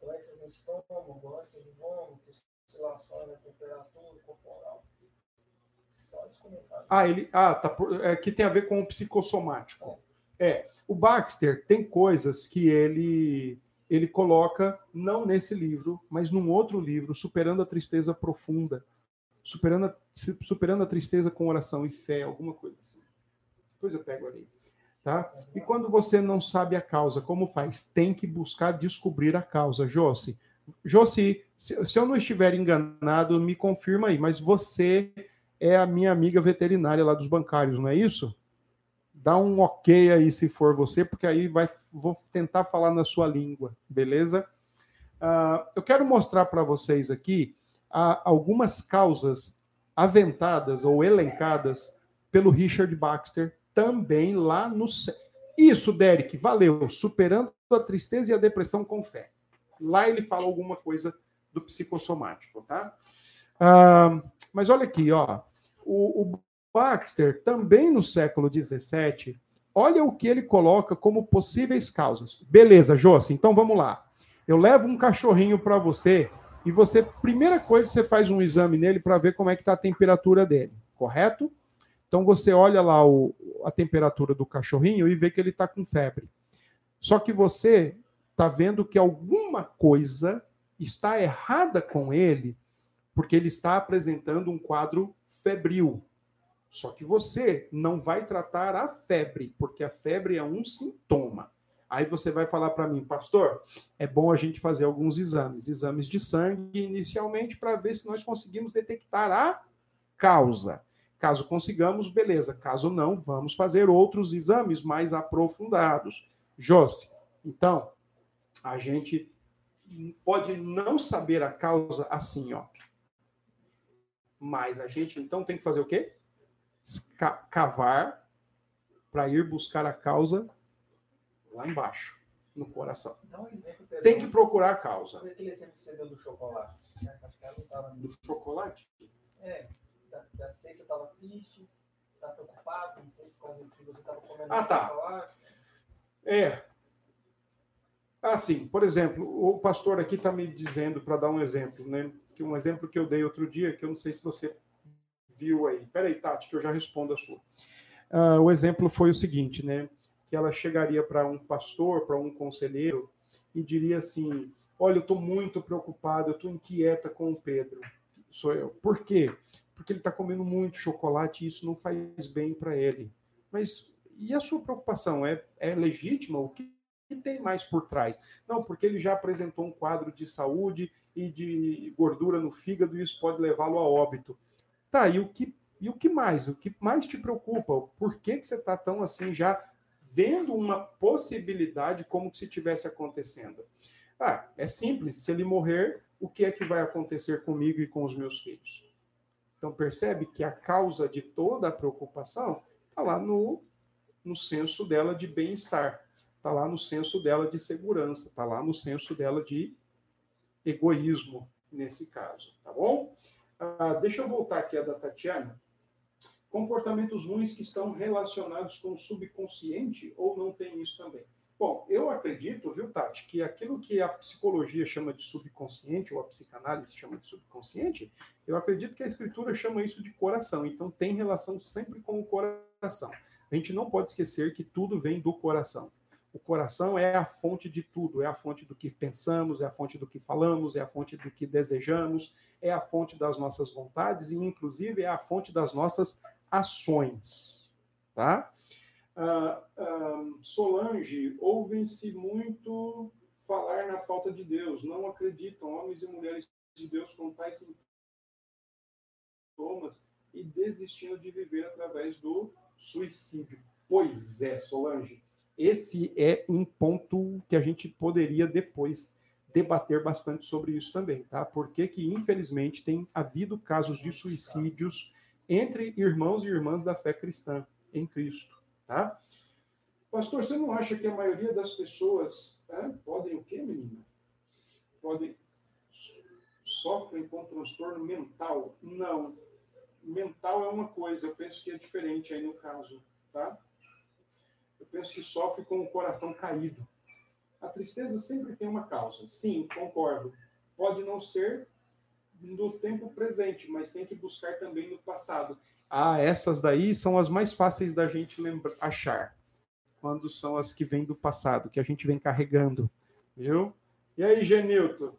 Speaker 2: Doenças no estômago, doenças de vômito, oscilações na temperatura corporal.
Speaker 1: Ah, ele, ah, tá, é, que tem a ver com o psicossomático. É. é, o Baxter tem coisas que ele ele coloca não nesse livro, mas num outro livro, Superando a Tristeza Profunda, superando a, superando a tristeza com oração e fé, alguma coisa assim. Depois eu pego ali. Tá? E quando você não sabe a causa, como faz? Tem que buscar descobrir a causa. Josi, Josi, se eu não estiver enganado, me confirma aí, mas você é a minha amiga veterinária lá dos bancários, não é isso? Dá um ok aí se for você, porque aí vai, vou tentar falar na sua língua, beleza? Uh, eu quero mostrar para vocês aqui uh, algumas causas aventadas ou elencadas pelo Richard Baxter, também lá no. Isso, Derek, valeu. Superando a tristeza e a depressão com fé. Lá ele fala alguma coisa do psicossomático, tá? Mas olha aqui, ó. O, o Baxter, também no século XVII, olha o que ele coloca como possíveis causas. Beleza, Josi, então vamos lá. Eu levo um cachorrinho para você e você, primeira coisa, você faz um exame nele para ver como é que está a temperatura dele, correto? Então você olha lá o, a temperatura do cachorrinho e vê que ele está com febre. Só que você está vendo que alguma coisa está errada com ele, porque ele está apresentando um quadro febril. Só que você não vai tratar a febre, porque a febre é um sintoma. Aí você vai falar para mim, pastor, é bom a gente fazer alguns exames, exames de sangue inicialmente para ver se nós conseguimos detectar a causa. Caso consigamos, beleza. Caso não, vamos fazer outros exames mais aprofundados. Josi, então, a gente pode não saber a causa assim, ó. Mas a gente então tem que fazer o quê? Cavar para ir buscar a causa lá embaixo, no coração. Um exemplo, tem que procurar a causa.
Speaker 2: Aquele exemplo que você deu do chocolate. Né? Acho que ela não estava
Speaker 1: Do chocolate?
Speaker 2: É, da, da você estava triste, estava preocupado, não sei por causa que você estava comendo
Speaker 1: ah, tá. chocolate. É. Assim, por exemplo, o pastor aqui está me dizendo, para dar um exemplo, né? que um exemplo que eu dei outro dia, que eu não sei se você viu aí. Peraí, Tati, que eu já respondo a sua. Uh, o exemplo foi o seguinte, né? Que ela chegaria para um pastor, para um conselheiro, e diria assim: Olha, eu estou muito preocupado, eu estou inquieta com o Pedro. Sou eu. Por quê? Porque ele está comendo muito chocolate e isso não faz bem para ele. Mas e a sua preocupação? É, é legítima? O que tem mais por trás? Não, porque ele já apresentou um quadro de saúde e de gordura no fígado e isso pode levá-lo a óbito. Tá, e o que, e o que mais? O que mais te preocupa? Por que, que você está tão assim já vendo uma possibilidade como se tivesse acontecendo? Ah, é simples, se ele morrer, o que é que vai acontecer comigo e com os meus filhos? Então percebe que a causa de toda a preocupação está lá no, no senso dela de bem-estar está lá no senso dela de segurança, está lá no senso dela de egoísmo, nesse caso, tá bom? Ah, deixa eu voltar aqui a da Tatiana. Comportamentos ruins que estão relacionados com o subconsciente ou não tem isso também? Bom, eu acredito, viu, Tati, que aquilo que a psicologia chama de subconsciente, ou a psicanálise chama de subconsciente, eu acredito que a escritura chama isso de coração. Então, tem relação sempre com o coração. A gente não pode esquecer que tudo vem do coração. O coração é a fonte de tudo, é a fonte do que pensamos, é a fonte do que falamos, é a fonte do que desejamos, é a fonte das nossas vontades e, inclusive, é a fonte das nossas ações. Tá? Uh, uh, Solange, ouvem-se muito falar na falta de Deus, não acreditam homens e mulheres de Deus com tais sintomas e desistindo de viver através do suicídio. Pois é, Solange esse é um ponto que a gente poderia depois debater bastante sobre isso também, tá? Porque que infelizmente tem havido casos de suicídios entre irmãos e irmãs da fé cristã em Cristo, tá? Pastor, você não acha que a maioria das pessoas é, podem o quê, menina? Podem sofrem com transtorno mental? Não. mental é uma coisa, eu penso que é diferente aí no caso, tá? Eu penso que sofre com o coração caído. A tristeza sempre tem uma causa. Sim, concordo. Pode não ser no tempo presente, mas tem que buscar também no passado. Ah, essas daí são as mais fáceis da gente lembrar, achar. Quando são as que vêm do passado, que a gente vem carregando. Viu? E aí, Genilton?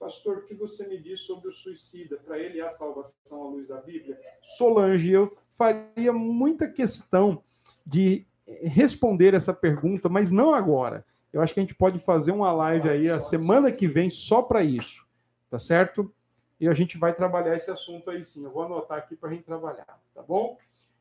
Speaker 1: Pastor, o que você me diz sobre o suicida? Para ele é a salvação à luz da Bíblia? Solange, eu faria muita questão de responder essa pergunta, mas não agora. Eu acho que a gente pode fazer uma live aí a semana que vem só para isso, tá certo? E a gente vai trabalhar esse assunto aí sim. Eu vou anotar aqui para a gente trabalhar, tá bom?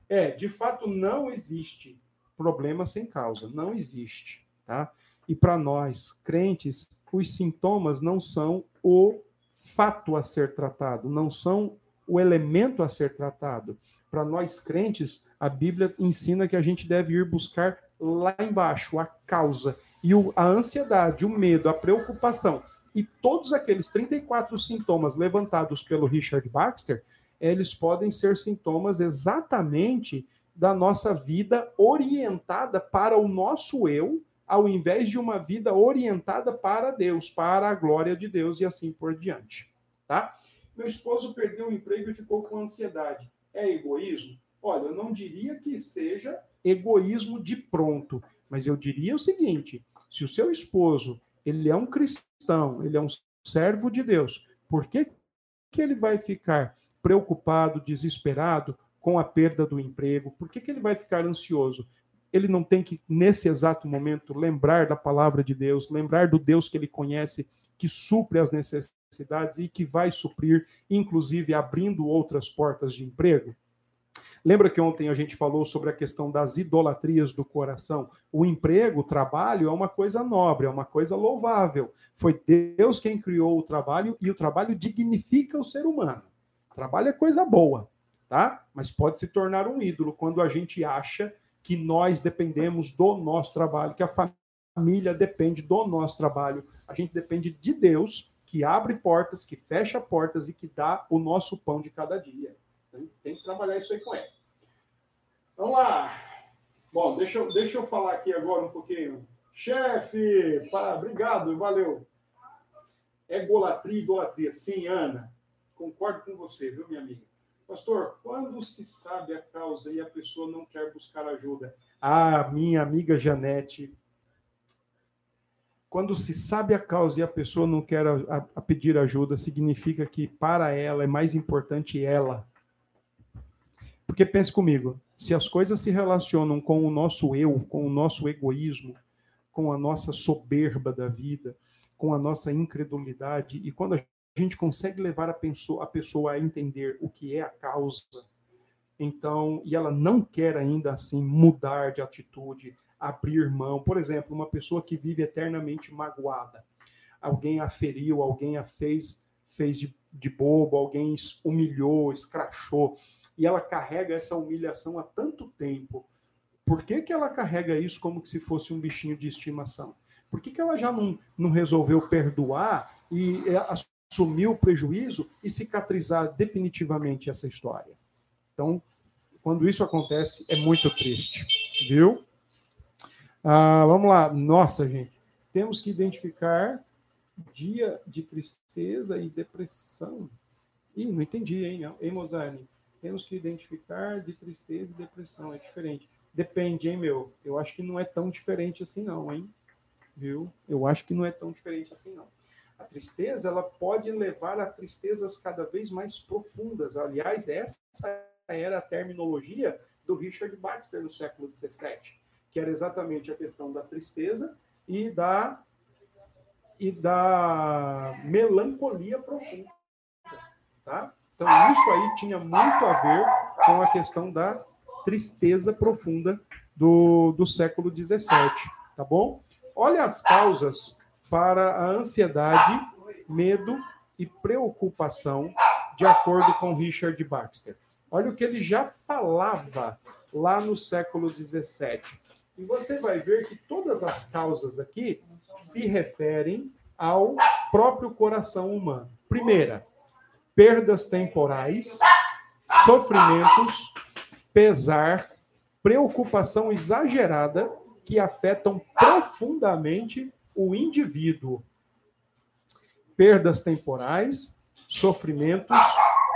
Speaker 1: É, de fato, não existe problema sem causa, não existe, tá? E para nós, crentes, os sintomas não são o fato a ser tratado, não são o elemento a ser tratado. Para nós crentes, a Bíblia ensina que a gente deve ir buscar lá embaixo a causa e o, a ansiedade, o medo, a preocupação e todos aqueles 34 sintomas levantados pelo Richard Baxter, eles podem ser sintomas exatamente da nossa vida orientada para o nosso eu, ao invés de uma vida orientada para Deus, para a glória de Deus e assim por diante, tá? Meu esposo perdeu o emprego e ficou com ansiedade. É egoísmo? Olha, eu não diria que seja egoísmo de pronto, mas eu diria o seguinte: se o seu esposo ele é um cristão, ele é um servo de Deus, por que, que ele vai ficar preocupado, desesperado com a perda do emprego? Por que, que ele vai ficar ansioso? Ele não tem que, nesse exato momento, lembrar da palavra de Deus, lembrar do Deus que ele conhece, que supre as necessidades e que vai suprir, inclusive abrindo outras portas de emprego? Lembra que ontem a gente falou sobre a questão das idolatrias do coração? O emprego, o trabalho é uma coisa nobre, é uma coisa louvável. Foi Deus quem criou o trabalho e o trabalho dignifica o ser humano. O trabalho é coisa boa, tá? Mas pode se tornar um ídolo quando a gente acha que nós dependemos do nosso trabalho, que a família depende do nosso trabalho. A gente depende de Deus, que abre portas, que fecha portas e que dá o nosso pão de cada dia. Tem, que trabalhar isso aí com ele. Vamos lá. Bom, deixa eu, deixa eu falar aqui agora um pouquinho. Chefe, obrigado, valeu. Egolatria, idolatria. Sim, Ana. Concordo com você, viu, minha amiga? Pastor, quando se sabe a causa e a pessoa não quer buscar ajuda? Ah, minha amiga Janete, quando se sabe a causa e a pessoa não quer a, a pedir ajuda, significa que para ela é mais importante ela porque pense comigo, se as coisas se relacionam com o nosso eu, com o nosso egoísmo, com a nossa soberba da vida, com a nossa incredulidade, e quando a gente consegue levar a pessoa, a pessoa a entender o que é a causa, então, e ela não quer ainda assim mudar de atitude, abrir mão. Por exemplo, uma pessoa que vive eternamente magoada. Alguém a feriu, alguém a fez, fez de, de bobo, alguém humilhou, escrachou e ela carrega essa humilhação há tanto tempo, por que, que ela carrega isso como se fosse um bichinho de estimação? Por que, que ela já não, não resolveu perdoar e é, assumir o prejuízo e cicatrizar definitivamente essa história? Então, quando isso acontece, é muito triste, viu? Ah, vamos lá. Nossa, gente. Temos que identificar dia de tristeza e depressão. Ih, não entendi, hein, hein? Temos que identificar de tristeza e depressão. É diferente. Depende, hein, meu? Eu acho que não é tão diferente assim, não, hein? Viu? Eu acho que não é tão diferente assim, não. A tristeza, ela pode levar a tristezas cada vez mais profundas. Aliás, essa era a terminologia do Richard Baxter no século XVII, que era exatamente a questão da tristeza e da e da melancolia profunda, tá? Então, isso aí tinha muito a ver com a questão da tristeza profunda do, do século XVII, tá bom? Olha as causas para a ansiedade, medo e preocupação, de acordo com Richard Baxter. Olha o que ele já falava lá no século XVII. E você vai ver que todas as causas aqui se referem ao próprio coração humano. Primeira, perdas temporais. sofrimentos, pesar, preocupação exagerada que afetam profundamente o indivíduo. Perdas temporais, sofrimentos,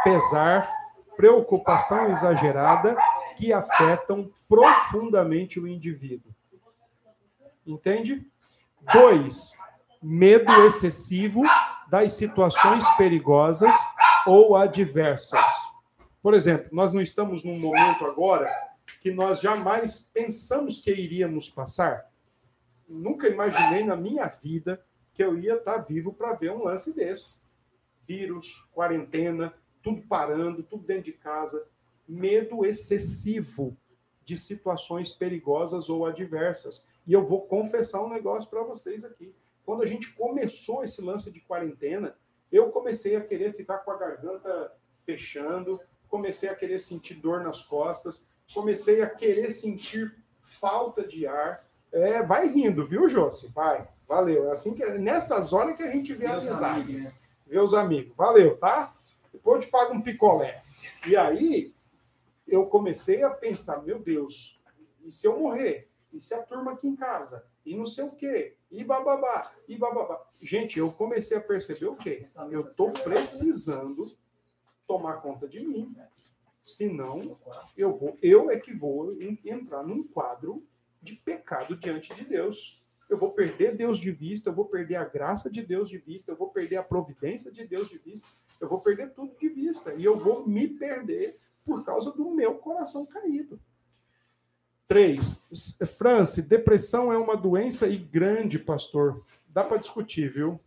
Speaker 1: pesar, preocupação exagerada que afetam profundamente o indivíduo. Entende? Dois, medo excessivo das situações perigosas ou adversas. Por exemplo, nós não estamos num momento agora que nós jamais pensamos que iríamos passar. Nunca imaginei na minha vida que eu ia estar vivo para ver um lance desse. Vírus, quarentena, tudo parando, tudo dentro de casa. Medo excessivo de situações perigosas ou adversas. E eu vou confessar um negócio para vocês aqui. Quando a gente começou esse lance de quarentena, eu comecei a querer ficar com a garganta fechando, comecei a querer sentir dor nas costas, comecei a querer sentir falta de ar. É, vai rindo, viu, Josi? Vai, valeu. É assim que nessas horas que a gente vê a amizade, né? Vê os amigos. Valeu, tá? Depois eu te pago um picolé. E aí eu comecei a pensar, meu Deus, e se eu morrer? E se a turma aqui em casa? E não sei o quê? E bababá, e bababá. Gente, eu comecei a perceber o quê? Eu estou precisando tomar conta de mim. Senão, eu vou, eu é que vou entrar num quadro de pecado diante de Deus. Eu vou perder Deus de vista, eu vou perder a graça de Deus de vista, eu vou perder a providência de Deus de vista, eu vou perder tudo de vista e eu vou me perder por causa do meu coração caído. Três, France, depressão é uma doença e grande, pastor. Dá para discutir, viu?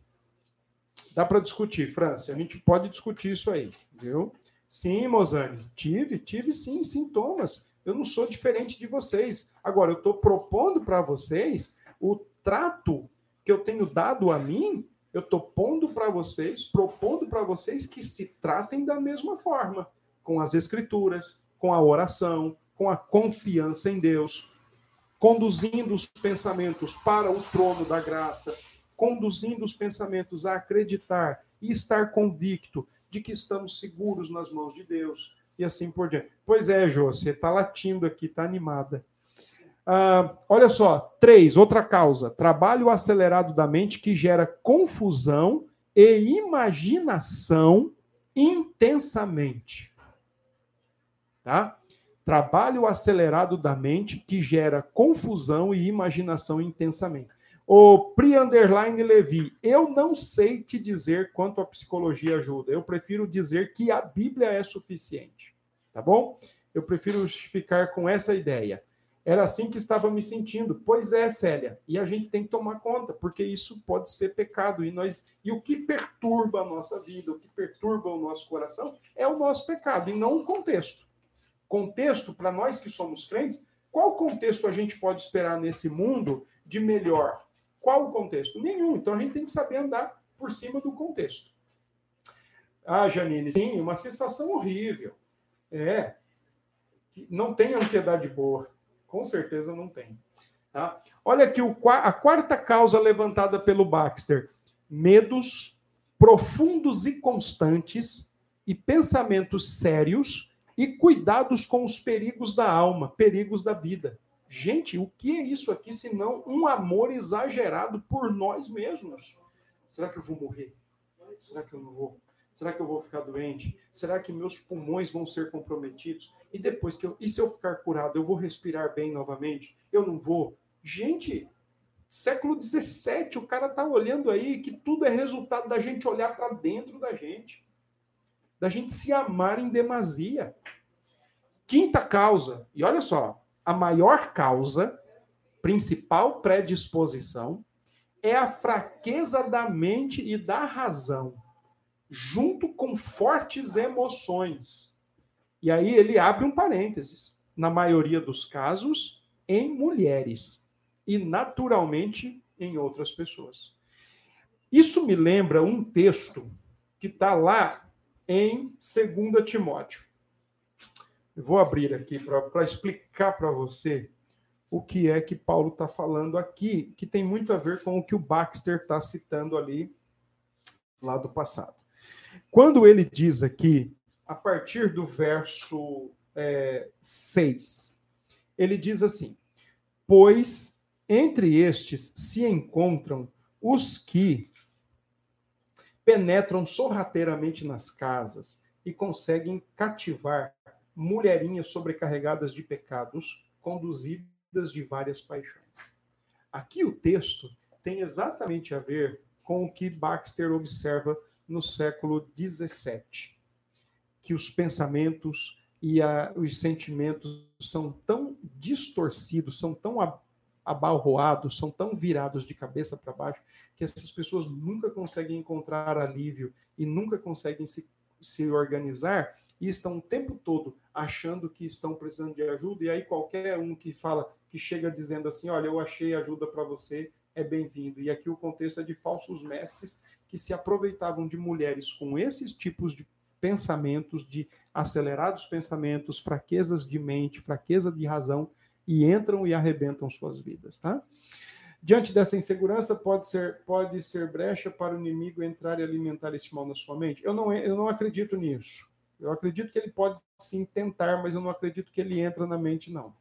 Speaker 1: Dá para discutir, França. A gente pode discutir isso aí, viu? Sim, Mozane, tive, tive sim sintomas. Eu não sou diferente de vocês. Agora, eu estou propondo para vocês o trato que eu tenho dado a mim, eu estou pondo para vocês, propondo para vocês que se tratem da mesma forma, com as escrituras, com a oração, com a confiança em Deus, conduzindo os pensamentos para o trono da graça, conduzindo os pensamentos a acreditar e estar convicto de que estamos seguros nas mãos de Deus e assim por diante. Pois é, Jô, você está latindo aqui, está animada. Ah, olha só, três, outra causa: trabalho acelerado da mente que gera confusão e imaginação intensamente. Tá? Trabalho acelerado da mente que gera confusão e imaginação intensamente. O Pri Underline Levi, eu não sei te dizer quanto a psicologia ajuda. Eu prefiro dizer que a Bíblia é suficiente. Tá bom? Eu prefiro ficar com essa ideia. Era assim que estava me sentindo. Pois é, Célia. E a gente tem que tomar conta, porque isso pode ser pecado. E, nós, e o que perturba a nossa vida, o que perturba o nosso coração, é o nosso pecado, e não o contexto. Contexto, para nós que somos crentes, qual contexto a gente pode esperar nesse mundo de melhor? Qual o contexto? Nenhum. Então a gente tem que saber andar por cima do contexto. Ah, Janine, sim, uma sensação horrível. É. Não tem ansiedade boa. Com certeza não tem. Tá? Olha aqui o, a quarta causa levantada pelo Baxter: medos profundos e constantes e pensamentos sérios e cuidados com os perigos da alma, perigos da vida. Gente, o que é isso aqui senão um amor exagerado por nós mesmos? Será que eu vou morrer? Será que eu não vou? Será que eu vou ficar doente? Será que meus pulmões vão ser comprometidos? E depois que eu, e se eu ficar curado, eu vou respirar bem novamente? Eu não vou? Gente, século XVII, o cara tá olhando aí que tudo é resultado da gente olhar para dentro da gente, da gente se amar em demasia. Quinta causa, e olha só, a maior causa, principal predisposição, é a fraqueza da mente e da razão, junto com fortes emoções. E aí ele abre um parênteses. Na maioria dos casos, em mulheres. E, naturalmente, em outras pessoas. Isso me lembra um texto que está lá em 2 Timóteo. Eu vou abrir aqui para explicar para você o que é que Paulo está falando aqui, que tem muito a ver com o que o Baxter está citando ali lá do passado. Quando ele diz aqui a partir do verso é, 6. Ele diz assim: Pois entre estes se encontram os que penetram sorrateiramente nas casas e conseguem cativar mulherinhas sobrecarregadas de pecados, conduzidas de várias paixões. Aqui o texto tem exatamente a ver com o que Baxter observa no século XVII, que os pensamentos e a, os sentimentos são tão distorcidos, são tão abalroados, são tão virados de cabeça para baixo, que essas pessoas nunca conseguem encontrar alívio e nunca conseguem se, se organizar e estão o tempo todo achando que estão precisando de ajuda, e aí qualquer um que fala, que chega dizendo assim, olha, eu achei ajuda para você, é bem-vindo. E aqui o contexto é de falsos mestres que se aproveitavam de mulheres com esses tipos de pensamentos, de acelerados pensamentos, fraquezas de mente, fraqueza de razão, e entram e arrebentam suas vidas, tá? Diante dessa insegurança, pode ser, pode ser brecha para o inimigo entrar e alimentar esse mal na sua mente? Eu não, eu não acredito nisso. Eu acredito que ele pode sim tentar, mas eu não acredito que ele entra na mente, não.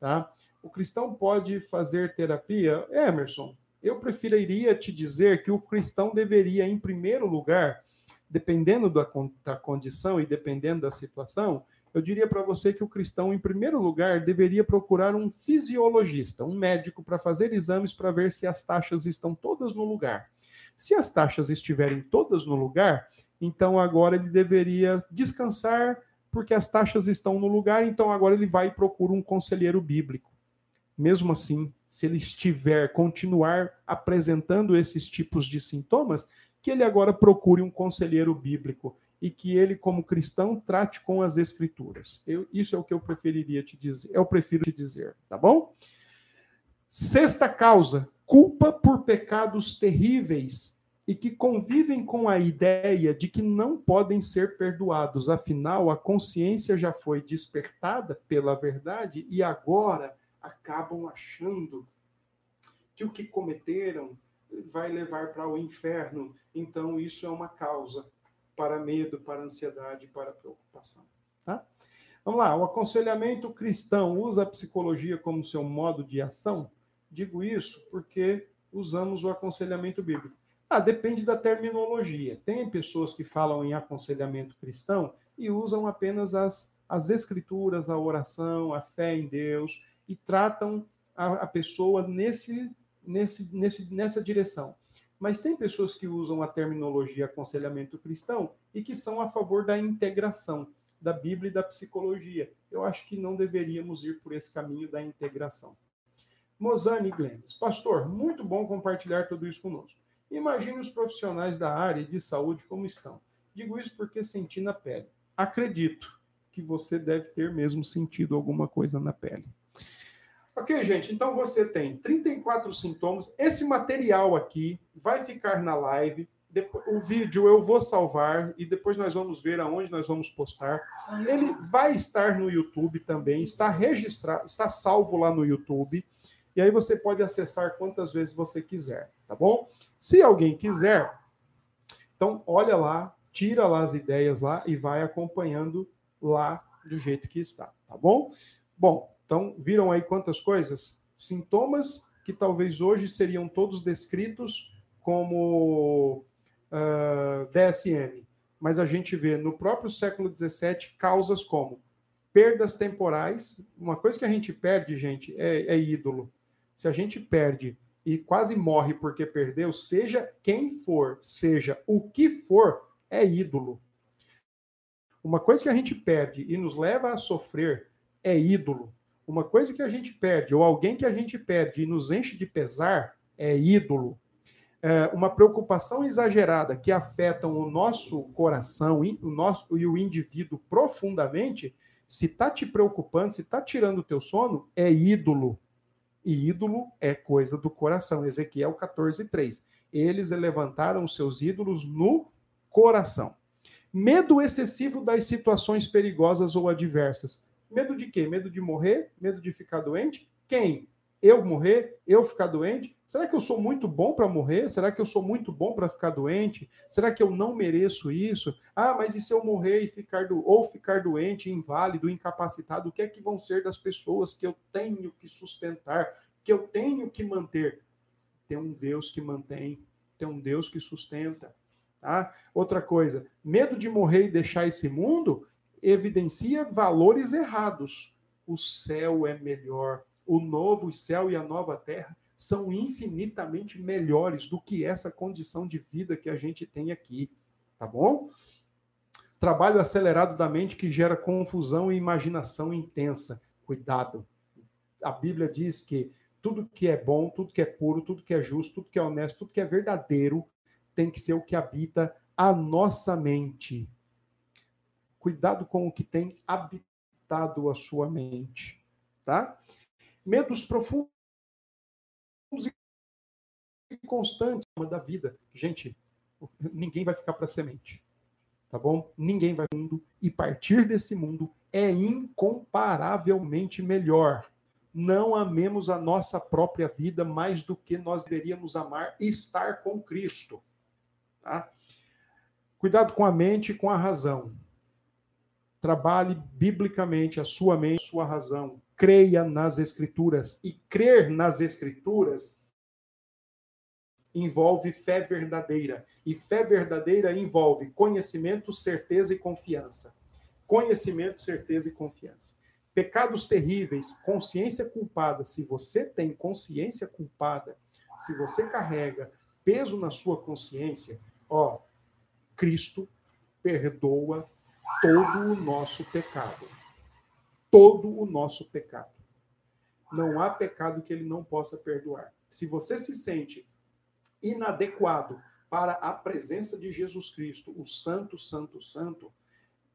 Speaker 1: Tá? O cristão pode fazer terapia? Emerson, eu preferiria te dizer que o cristão deveria, em primeiro lugar, dependendo da, da condição e dependendo da situação, eu diria para você que o cristão, em primeiro lugar, deveria procurar um fisiologista, um médico, para fazer exames para ver se as taxas estão todas no lugar. Se as taxas estiverem todas no lugar, então agora ele deveria descansar, porque as taxas estão no lugar, então agora ele vai e procura um conselheiro bíblico. Mesmo assim, se ele estiver, continuar apresentando esses tipos de sintomas, que ele agora procure um conselheiro bíblico e que ele, como cristão, trate com as escrituras. Eu, isso é o que eu preferiria te dizer, eu prefiro te dizer, tá bom? Sexta causa, culpa por pecados terríveis e que convivem com a ideia de que não podem ser perdoados. Afinal, a consciência já foi despertada pela verdade e agora acabam achando que o que cometeram vai levar para o inferno. Então, isso é uma causa para medo, para ansiedade, para preocupação. Tá? Vamos lá, o aconselhamento cristão usa a psicologia como seu modo de ação? Digo isso porque usamos o aconselhamento bíblico. Ah, depende da terminologia. Tem pessoas que falam em aconselhamento cristão e usam apenas as, as escrituras, a oração, a fé em Deus e tratam a, a pessoa nesse, nesse, nesse, nessa direção. Mas tem pessoas que usam a terminologia aconselhamento cristão e que são a favor da integração da Bíblia e da psicologia. Eu acho que não deveríamos ir por esse caminho da integração. Mozane Glendes, pastor, muito bom compartilhar tudo isso conosco. Imagine os profissionais da área de saúde como estão. Digo isso porque senti na pele. Acredito que você deve ter mesmo sentido alguma coisa na pele. Ok, gente, então você tem 34 sintomas. Esse material aqui vai ficar na live. O vídeo eu vou salvar e depois nós vamos ver aonde nós vamos postar. Ele vai estar no YouTube também, está registrado, está salvo lá no YouTube. E aí você pode acessar quantas vezes você quiser, tá bom? Se alguém quiser, então olha lá, tira lá as ideias lá e vai acompanhando lá do jeito que está, tá bom? Bom, então, viram aí quantas coisas? Sintomas que talvez hoje seriam todos descritos como uh, ah, DSM, mas a gente vê no próprio século XVII causas como perdas temporais. Uma coisa que a gente perde, gente, é, é ídolo. Se a gente perde e quase morre porque perdeu, seja quem for, seja o que for, é ídolo. Uma coisa que a gente perde e nos leva a sofrer é ídolo. Uma coisa que a gente perde, ou alguém que a gente perde e nos enche de pesar, é ídolo. É uma preocupação exagerada que afeta o nosso coração o nosso, e o indivíduo profundamente, se está te preocupando, se está tirando o teu sono, é ídolo. E ídolo é coisa do coração. Ezequiel 14, 3. Eles levantaram seus ídolos no coração. Medo excessivo das situações perigosas ou adversas. Medo de quê? Medo de morrer? Medo de ficar doente? Quem? Eu morrer? Eu ficar doente? Será que eu sou muito bom para morrer? Será que eu sou muito bom para ficar doente? Será que eu não mereço isso? Ah, mas e se eu morrer e ficar do ou ficar doente, inválido, incapacitado, o que é que vão ser das pessoas que eu tenho que sustentar, que eu tenho que manter? Tem um Deus que mantém, tem um Deus que sustenta. Tá? Outra coisa, medo de morrer e deixar esse mundo evidencia valores errados. O céu é melhor, o novo céu e a nova terra são infinitamente melhores do que essa condição de vida que a gente tem aqui, tá bom? Trabalho acelerado da mente que gera confusão e imaginação intensa. Cuidado. A Bíblia diz que tudo que é bom, tudo que é puro, tudo que é justo, tudo que é honesto, tudo que é verdadeiro tem que ser o que habita a nossa mente. Cuidado com o que tem habitado a sua mente, tá? Medos profundos e constantes da vida. Gente, ninguém vai ficar para semente. Tá bom? Ninguém vai mundo e partir desse mundo é incomparavelmente melhor. Não amemos a nossa própria vida mais do que nós deveríamos amar estar com Cristo. Tá? Cuidado com a mente e com a razão. Trabalhe biblicamente a sua mente, a sua razão. Creia nas Escrituras. E crer nas Escrituras envolve fé verdadeira. E fé verdadeira envolve conhecimento, certeza e confiança. Conhecimento, certeza e confiança. Pecados terríveis, consciência culpada. Se você tem consciência culpada, se você carrega peso na sua consciência, ó, Cristo perdoa todo o nosso pecado. Todo o nosso pecado. Não há pecado que ele não possa perdoar. Se você se sente inadequado para a presença de Jesus Cristo, o Santo, Santo, Santo,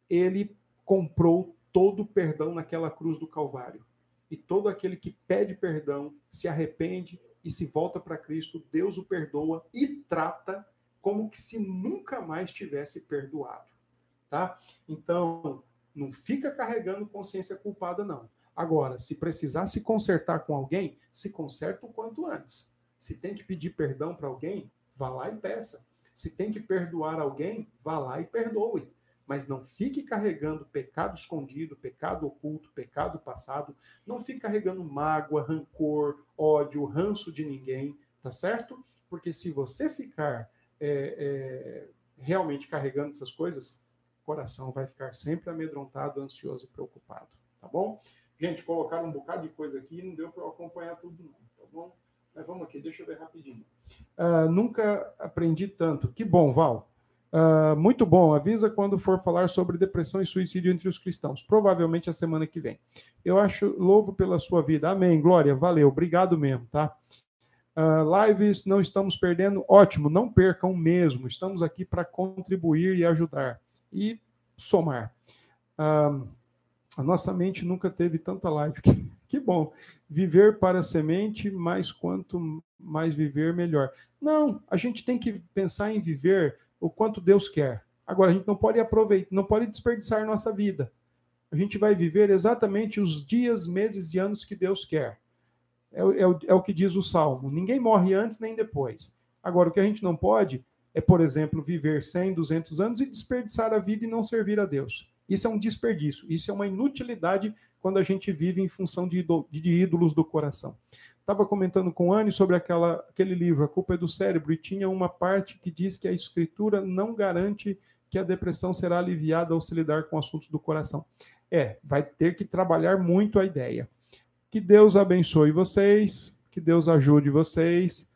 Speaker 1: ele comprou todo o perdão naquela cruz do Calvário. E todo aquele que pede perdão, se arrepende e se volta para Cristo, Deus o perdoa e trata como que se nunca mais tivesse perdoado, tá? Então, não fica carregando consciência culpada não. Agora, se precisar se consertar com alguém, se conserta o quanto antes. Se tem que pedir perdão para alguém, vá lá e peça. Se tem que perdoar alguém, vá lá e perdoe. Mas não fique carregando pecado escondido, pecado oculto, pecado passado. Não fique carregando mágoa, rancor, ódio, ranço de ninguém, tá certo? Porque se você ficar é, é, realmente carregando essas coisas, coração vai ficar sempre amedrontado, ansioso e preocupado, tá bom? Gente, colocaram um bocado de coisa aqui, não deu para acompanhar tudo, não, tá bom? Mas vamos aqui, deixa eu ver rapidinho. Uh, nunca aprendi tanto. Que bom, Val. Uh, muito bom. Avisa quando for falar sobre depressão e suicídio entre os cristãos. Provavelmente a semana que vem. Eu acho louvo pela sua vida. Amém. Glória. Valeu. Obrigado mesmo, tá? Uh, lives não estamos perdendo. Ótimo. Não percam mesmo. Estamos aqui para contribuir e ajudar e somar. Uh, a nossa mente nunca teve tanta live. Que, que bom. Viver para a semente, mas quanto mais viver, melhor. Não, a gente tem que pensar em viver o quanto Deus quer. Agora, a gente não pode aproveitar, não pode desperdiçar nossa vida. A gente vai viver exatamente os dias, meses e anos que Deus quer. É, é, é o que diz o Salmo. Ninguém morre antes nem depois. Agora, o que a gente não pode é, por exemplo, viver 100, 200 anos e desperdiçar a vida e não servir a Deus. Isso é um desperdício, isso é uma inutilidade quando a gente vive em função de, ídolos do coração. Estava comentando com Anne sobre aquela, aquele livro, A Culpa é do Cérebro, e tinha uma parte que diz que a escritura não garante que a depressão será aliviada ao se lidar com assuntos do coração. É, vai ter que trabalhar muito a ideia. Que Deus abençoe vocês, que Deus ajude vocês.